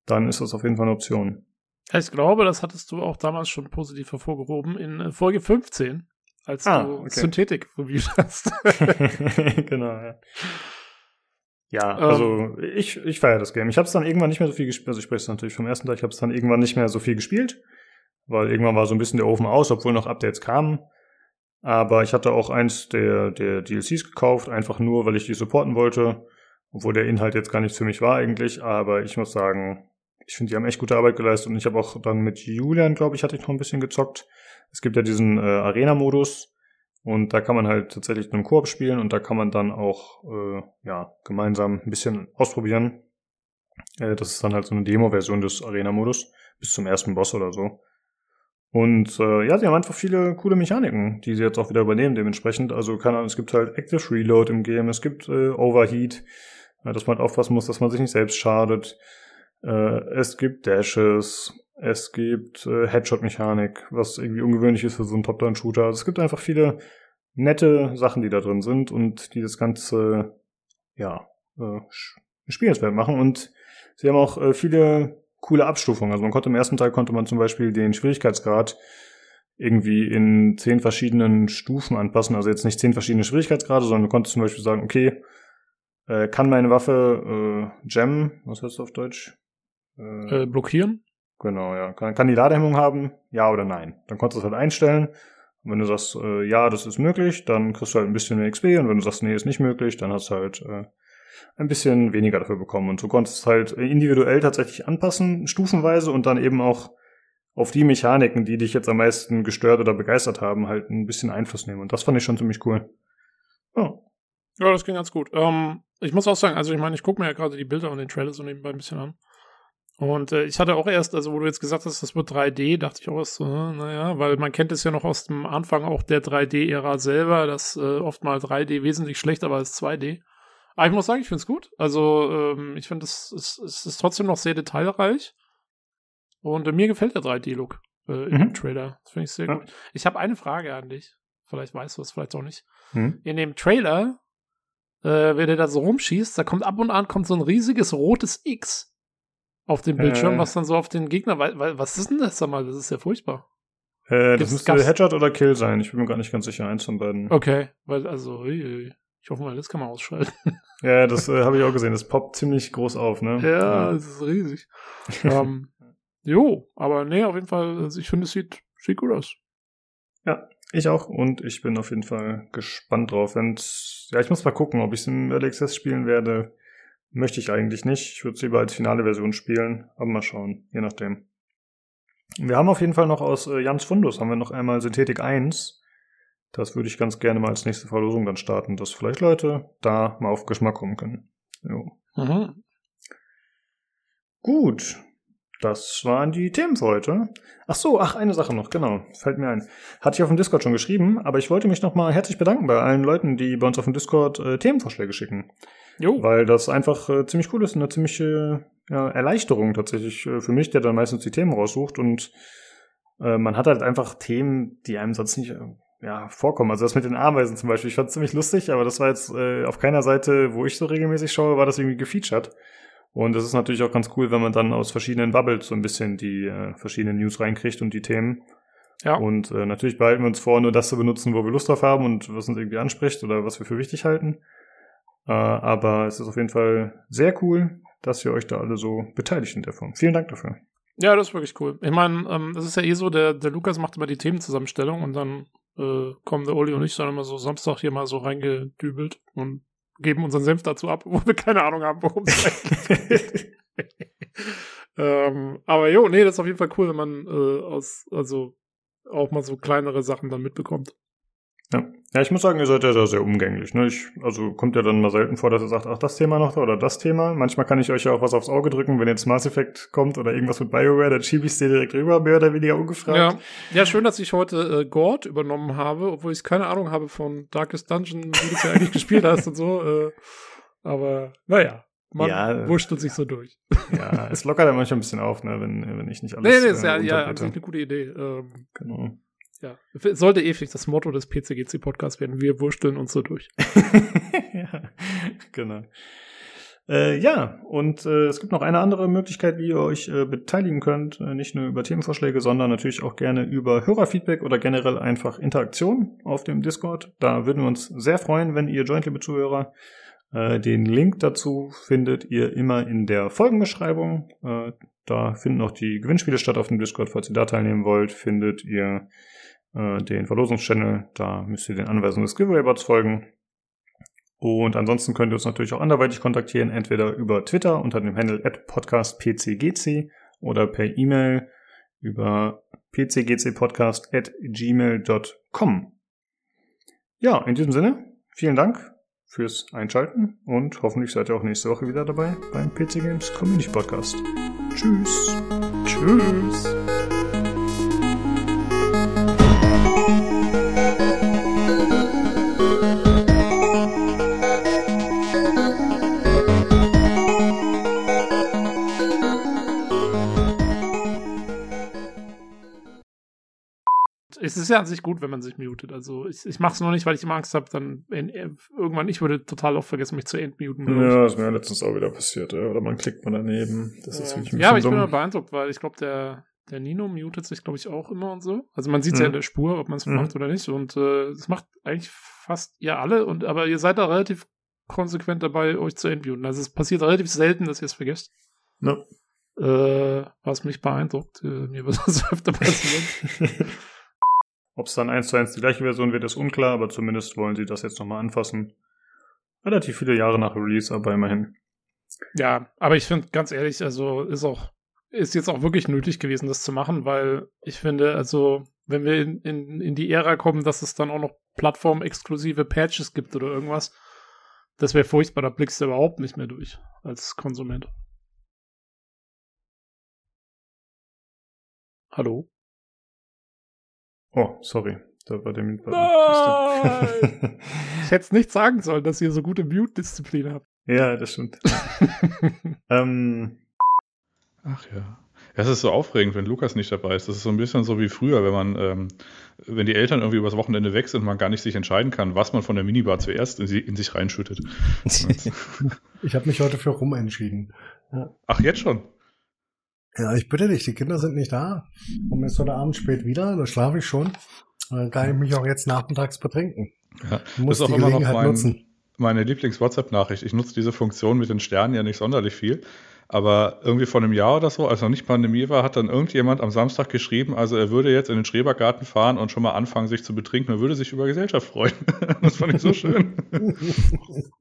dann ist das auf jeden Fall eine Option. Ich glaube, das hattest du auch damals schon positiv hervorgehoben in äh, Folge 15, als Ah, du okay. Synthetik reviewt hast. [LAUGHS] [LAUGHS] genau, ja. Ja, Ähm. also ich, ich feiere das Game. Ich habe es dann irgendwann nicht mehr so viel gespielt. Also ich spreche es natürlich vom ersten Teil. Ich habe es dann irgendwann nicht mehr so viel gespielt, weil irgendwann war so ein bisschen der Ofen aus, obwohl noch Updates kamen. Aber ich hatte auch eins der, der DLCs gekauft, einfach nur, weil ich die supporten wollte. Obwohl der Inhalt jetzt gar nichts für mich war eigentlich. Aber ich muss sagen, ich finde, die haben echt gute Arbeit geleistet. Und ich habe auch dann mit Julian, glaube ich, hatte ich noch ein bisschen gezockt. Es gibt ja diesen äh, Arena-Modus. Und da kann man halt tatsächlich einen Koop spielen und da kann man dann auch äh, ja, gemeinsam ein bisschen ausprobieren. Äh, das ist dann halt so eine Demo-Version des Arena-Modus, bis zum ersten Boss oder so. Und äh, ja, sie haben einfach viele coole Mechaniken, die sie jetzt auch wieder übernehmen dementsprechend. Also keine Ahnung, es gibt halt Active Reload im Game, es gibt äh, Overheat, äh, dass man halt aufpassen muss, dass man sich nicht selbst schadet. Äh, es gibt Dashes, es gibt äh, Headshot-Mechanik, was irgendwie ungewöhnlich ist für so einen Top-Down-Shooter. Also es gibt einfach viele nette Sachen, die da drin sind und die das Ganze, ja, äh, spielenswert machen. Und sie haben auch äh, viele coole Abstufungen. Also man konnte im ersten Teil konnte man zum Beispiel den Schwierigkeitsgrad irgendwie in zehn verschiedenen Stufen anpassen. Also jetzt nicht zehn verschiedene Schwierigkeitsgrade, sondern du konntest zum Beispiel sagen, okay, äh, kann meine Waffe äh, jammen, was heißt das auf Deutsch? äh, blockieren? Genau, ja. Kann, kann die Ladehemmung haben? Ja oder nein? Dann konntest du es halt einstellen. Und wenn du sagst, äh, ja, das ist möglich, dann kriegst du halt ein bisschen mehr XP. Und wenn du sagst, nee, ist nicht möglich, dann hast du halt äh, ein bisschen weniger dafür bekommen. Und konntest du es halt individuell tatsächlich anpassen, stufenweise und dann eben auch auf die Mechaniken, die dich jetzt am meisten gestört oder begeistert haben, halt ein bisschen Einfluss nehmen. Und das fand ich schon ziemlich cool. Ja. Ja, das ging ganz gut. Ähm, ich muss auch sagen, also ich meine, ich gucke mir ja gerade die Bilder und den Trailer so nebenbei ein bisschen an. Und äh, ich hatte auch erst, also wo du jetzt gesagt hast, das wird 3D, dachte ich auch erst so, äh, naja, weil man kennt es ja noch aus dem Anfang auch der 3D-Ära selber, dass äh, oft mal 3D wesentlich schlechter war als 2D. Aber ich muss sagen, ich finde es gut. Also ähm, ich finde, es, es, es ist trotzdem noch sehr detailreich. Und äh, mir gefällt der 3D-Look äh, im Mhm. Trailer. Das finde ich sehr Ja. gut. Ich habe eine Frage an dich. Vielleicht weißt du es, vielleicht auch nicht. Hm? In dem Trailer, äh, wenn er da so rumschießt, da kommt ab und an kommt so ein riesiges rotes X auf dem Bildschirm, Äh. was dann so auf den Gegner, was ist denn das? Sag mal, das ist ja furchtbar. Äh, das müsste Headshot oder Kill sein. Ich bin mir gar nicht ganz sicher. Eins von beiden. Okay, weil, also, Ich hoffe mal, das kann man ausschalten. Ja, das äh, habe ich auch gesehen. Das poppt ziemlich groß auf, ne? Ja, das ist riesig. [LAUGHS] ähm, jo, aber nee, auf jeden Fall, also ich finde, es sieht, sieht gut aus. Ja, ich auch. Und ich bin auf jeden Fall gespannt drauf. Und ja, ich muss mal gucken, ob ich es im Early Access spielen werde. Möchte ich eigentlich nicht. Ich würde es lieber als finale Version spielen. Aber mal schauen, je nachdem. Wir haben auf jeden Fall noch aus äh, Jans Fundus haben wir noch einmal Synthetik 1. Das würde ich ganz gerne mal als nächste Verlosung dann starten, dass vielleicht Leute da mal auf Geschmack kommen können. Jo. Mhm. Gut. Das waren die Themen für heute. Ach so, ach, eine Sache noch, genau, fällt mir ein. Hatte ich auf dem Discord schon geschrieben, aber ich wollte mich nochmal herzlich bedanken bei allen Leuten, die bei uns auf dem Discord äh, Themenvorschläge schicken. Jo. Weil das einfach äh, ziemlich cool ist, eine ziemliche ja, Erleichterung tatsächlich äh, für mich, der dann meistens die Themen raussucht und äh, man hat halt einfach Themen, die einem sonst nicht äh, ja, vorkommen. Also das mit den Ameisen zum Beispiel, ich fand es ziemlich lustig, aber das war jetzt äh, auf keiner Seite, wo ich so regelmäßig schaue, war das irgendwie gefeatured. Und es ist natürlich auch ganz cool, wenn man dann aus verschiedenen Bubbles so ein bisschen die äh, verschiedenen News reinkriegt und die Themen. Ja. Und äh, natürlich behalten wir uns vor, nur das zu benutzen, wo wir Lust drauf haben und was uns irgendwie anspricht oder was wir für wichtig halten. Äh, aber es ist auf jeden Fall sehr cool, dass ihr euch da alle so beteiligt in der Form. Vielen Dank dafür. Ja, das ist wirklich cool. Ich meine, ähm, das ist ja eh so, der, der Lukas macht immer die Themenzusammenstellung und dann äh, kommen der Uli und ich dann immer so Samstag hier mal so reingedübelt und geben unseren Senf dazu ab, [LAUGHS] wo wir keine Ahnung haben, worum es eigentlich geht. [LAUGHS] ähm, aber jo, nee, das ist auf jeden Fall cool, wenn man äh, aus, also auch mal so kleinere Sachen dann mitbekommt. Ja. Ja, ich muss sagen, ihr seid ja da sehr umgänglich. Ne? Ich, also kommt ja dann mal selten vor, dass ihr sagt, ach, das Thema noch da oder das Thema. Manchmal kann ich euch ja auch was aufs Auge drücken, wenn jetzt Mass Effect kommt oder irgendwas mit BioWare, dann schiebe ich es dir direkt rüber, mehr oder weniger ungefragt. Ja, ja schön, dass ich heute äh, Gord übernommen habe, obwohl ich keine Ahnung habe von Darkest Dungeon, wie du es ja eigentlich [LAUGHS] gespielt hast und so. Äh, aber naja, man Ja. wurschtelt sich so durch. Ja, es lockert ja manchmal ein bisschen auf, ne, wenn, wenn ich nicht alles Nee, nee, ist ja, äh, ja eine gute Idee. Ähm, Genau. Ja. Sollte ewig das Motto des PCGC-Podcasts werden. Wir wursteln uns so durch. [LAUGHS] ja, genau. Äh, ja, und äh, es gibt noch eine andere Möglichkeit, wie ihr euch äh, beteiligen könnt. Äh, nicht nur über Themenvorschläge, sondern natürlich auch gerne über Hörerfeedback oder generell einfach Interaktion auf dem Discord. Da würden wir uns sehr freuen, wenn ihr joint, liebe Zuhörer. Äh, den Link dazu findet ihr immer in der Folgenbeschreibung. Da finden auch die Gewinnspiele statt auf dem Discord. Falls ihr da teilnehmen wollt, findet ihr äh, den Verlosungschannel. Da müsst ihr den Anweisungen des Giveaway-Bots folgen. Und ansonsten könnt ihr uns natürlich auch anderweitig kontaktieren, entweder über Twitter unter dem Handle at podcastpcgc oder per E-Mail über pcgcpodcast at gmail.com. Ja, in diesem Sinne, vielen Dank fürs Einschalten und hoffentlich seid ihr auch nächste Woche wieder dabei beim PC Games Community Podcast. Tschüss. Tschüss. Es ist ja an sich gut, wenn man sich mutet. Also ich, ich mache es nur nicht, weil ich immer Angst habe, dann in, irgendwann, ich würde total oft vergessen, mich zu entmuten. Ja, ist mir letztens auch wieder passiert. ja. Oder man klickt mal daneben. Das ist wirklich ein ja, aber ich bisschen bin dumm. immer beeindruckt, weil ich glaube, der, der Nino mutet sich, glaube ich, auch immer und so. Also man sieht es ja Mhm. in der Spur, ob man es Mhm. macht oder nicht. Und äh, das macht eigentlich fast ihr alle. Und aber ihr seid da relativ konsequent dabei, euch zu entmuten. Also es passiert relativ selten, dass ihr es vergesst. Ja. Äh, was mich beeindruckt. Äh, mir wird das [LAUGHS] öfter passieren. [LAUGHS] Ob es dann eins zu eins die gleiche Version wird, ist unklar, aber zumindest wollen sie das jetzt nochmal anfassen. Relativ viele Jahre nach Release, aber immerhin. Ja, aber ich finde, ganz ehrlich, also ist auch, ist jetzt auch wirklich nötig gewesen, das zu machen, weil ich finde, also, wenn wir in, in, in die Ära kommen, dass es dann auch noch plattformexklusive Patches gibt oder irgendwas, das wäre furchtbar, da blickst du überhaupt nicht mehr durch als Konsument. Hallo? Oh, sorry. Da war der. Nein! [LAUGHS] Ich hätte es nicht sagen sollen, dass ihr so gute Mute-Disziplin habt. ja, das stimmt. [LAUGHS] ähm, Ach ja. Es ist so aufregend, wenn Lukas nicht dabei ist. Das ist so ein bisschen so wie früher, wenn man, ähm, wenn die Eltern irgendwie übers Wochenende weg sind und man gar nicht sich entscheiden kann, was man von der Minibar zuerst in, sie, in sich reinschüttet. [LAUGHS] Ich habe mich heute für rum entschieden. Ach, jetzt schon? Ja, ich bitte dich, die Kinder sind nicht da. Und jetzt heute Abend spät wieder, da schlafe ich schon. Dann kann ich mich auch jetzt nachmittags betrinken. Ja. Ich muss Das ist die auch immer noch mein- nutzen. meine Lieblings-WhatsApp-Nachricht. Ich nutze diese Funktion mit den Sternen ja nicht sonderlich viel. Aber irgendwie vor einem Jahr oder so, als noch nicht Pandemie war, hat dann irgendjemand am Samstag geschrieben, also er würde jetzt in den Schrebergarten fahren und schon mal anfangen, sich zu betrinken. Er würde sich über Gesellschaft freuen. [LAUGHS] das fand ich so schön. [LAUGHS]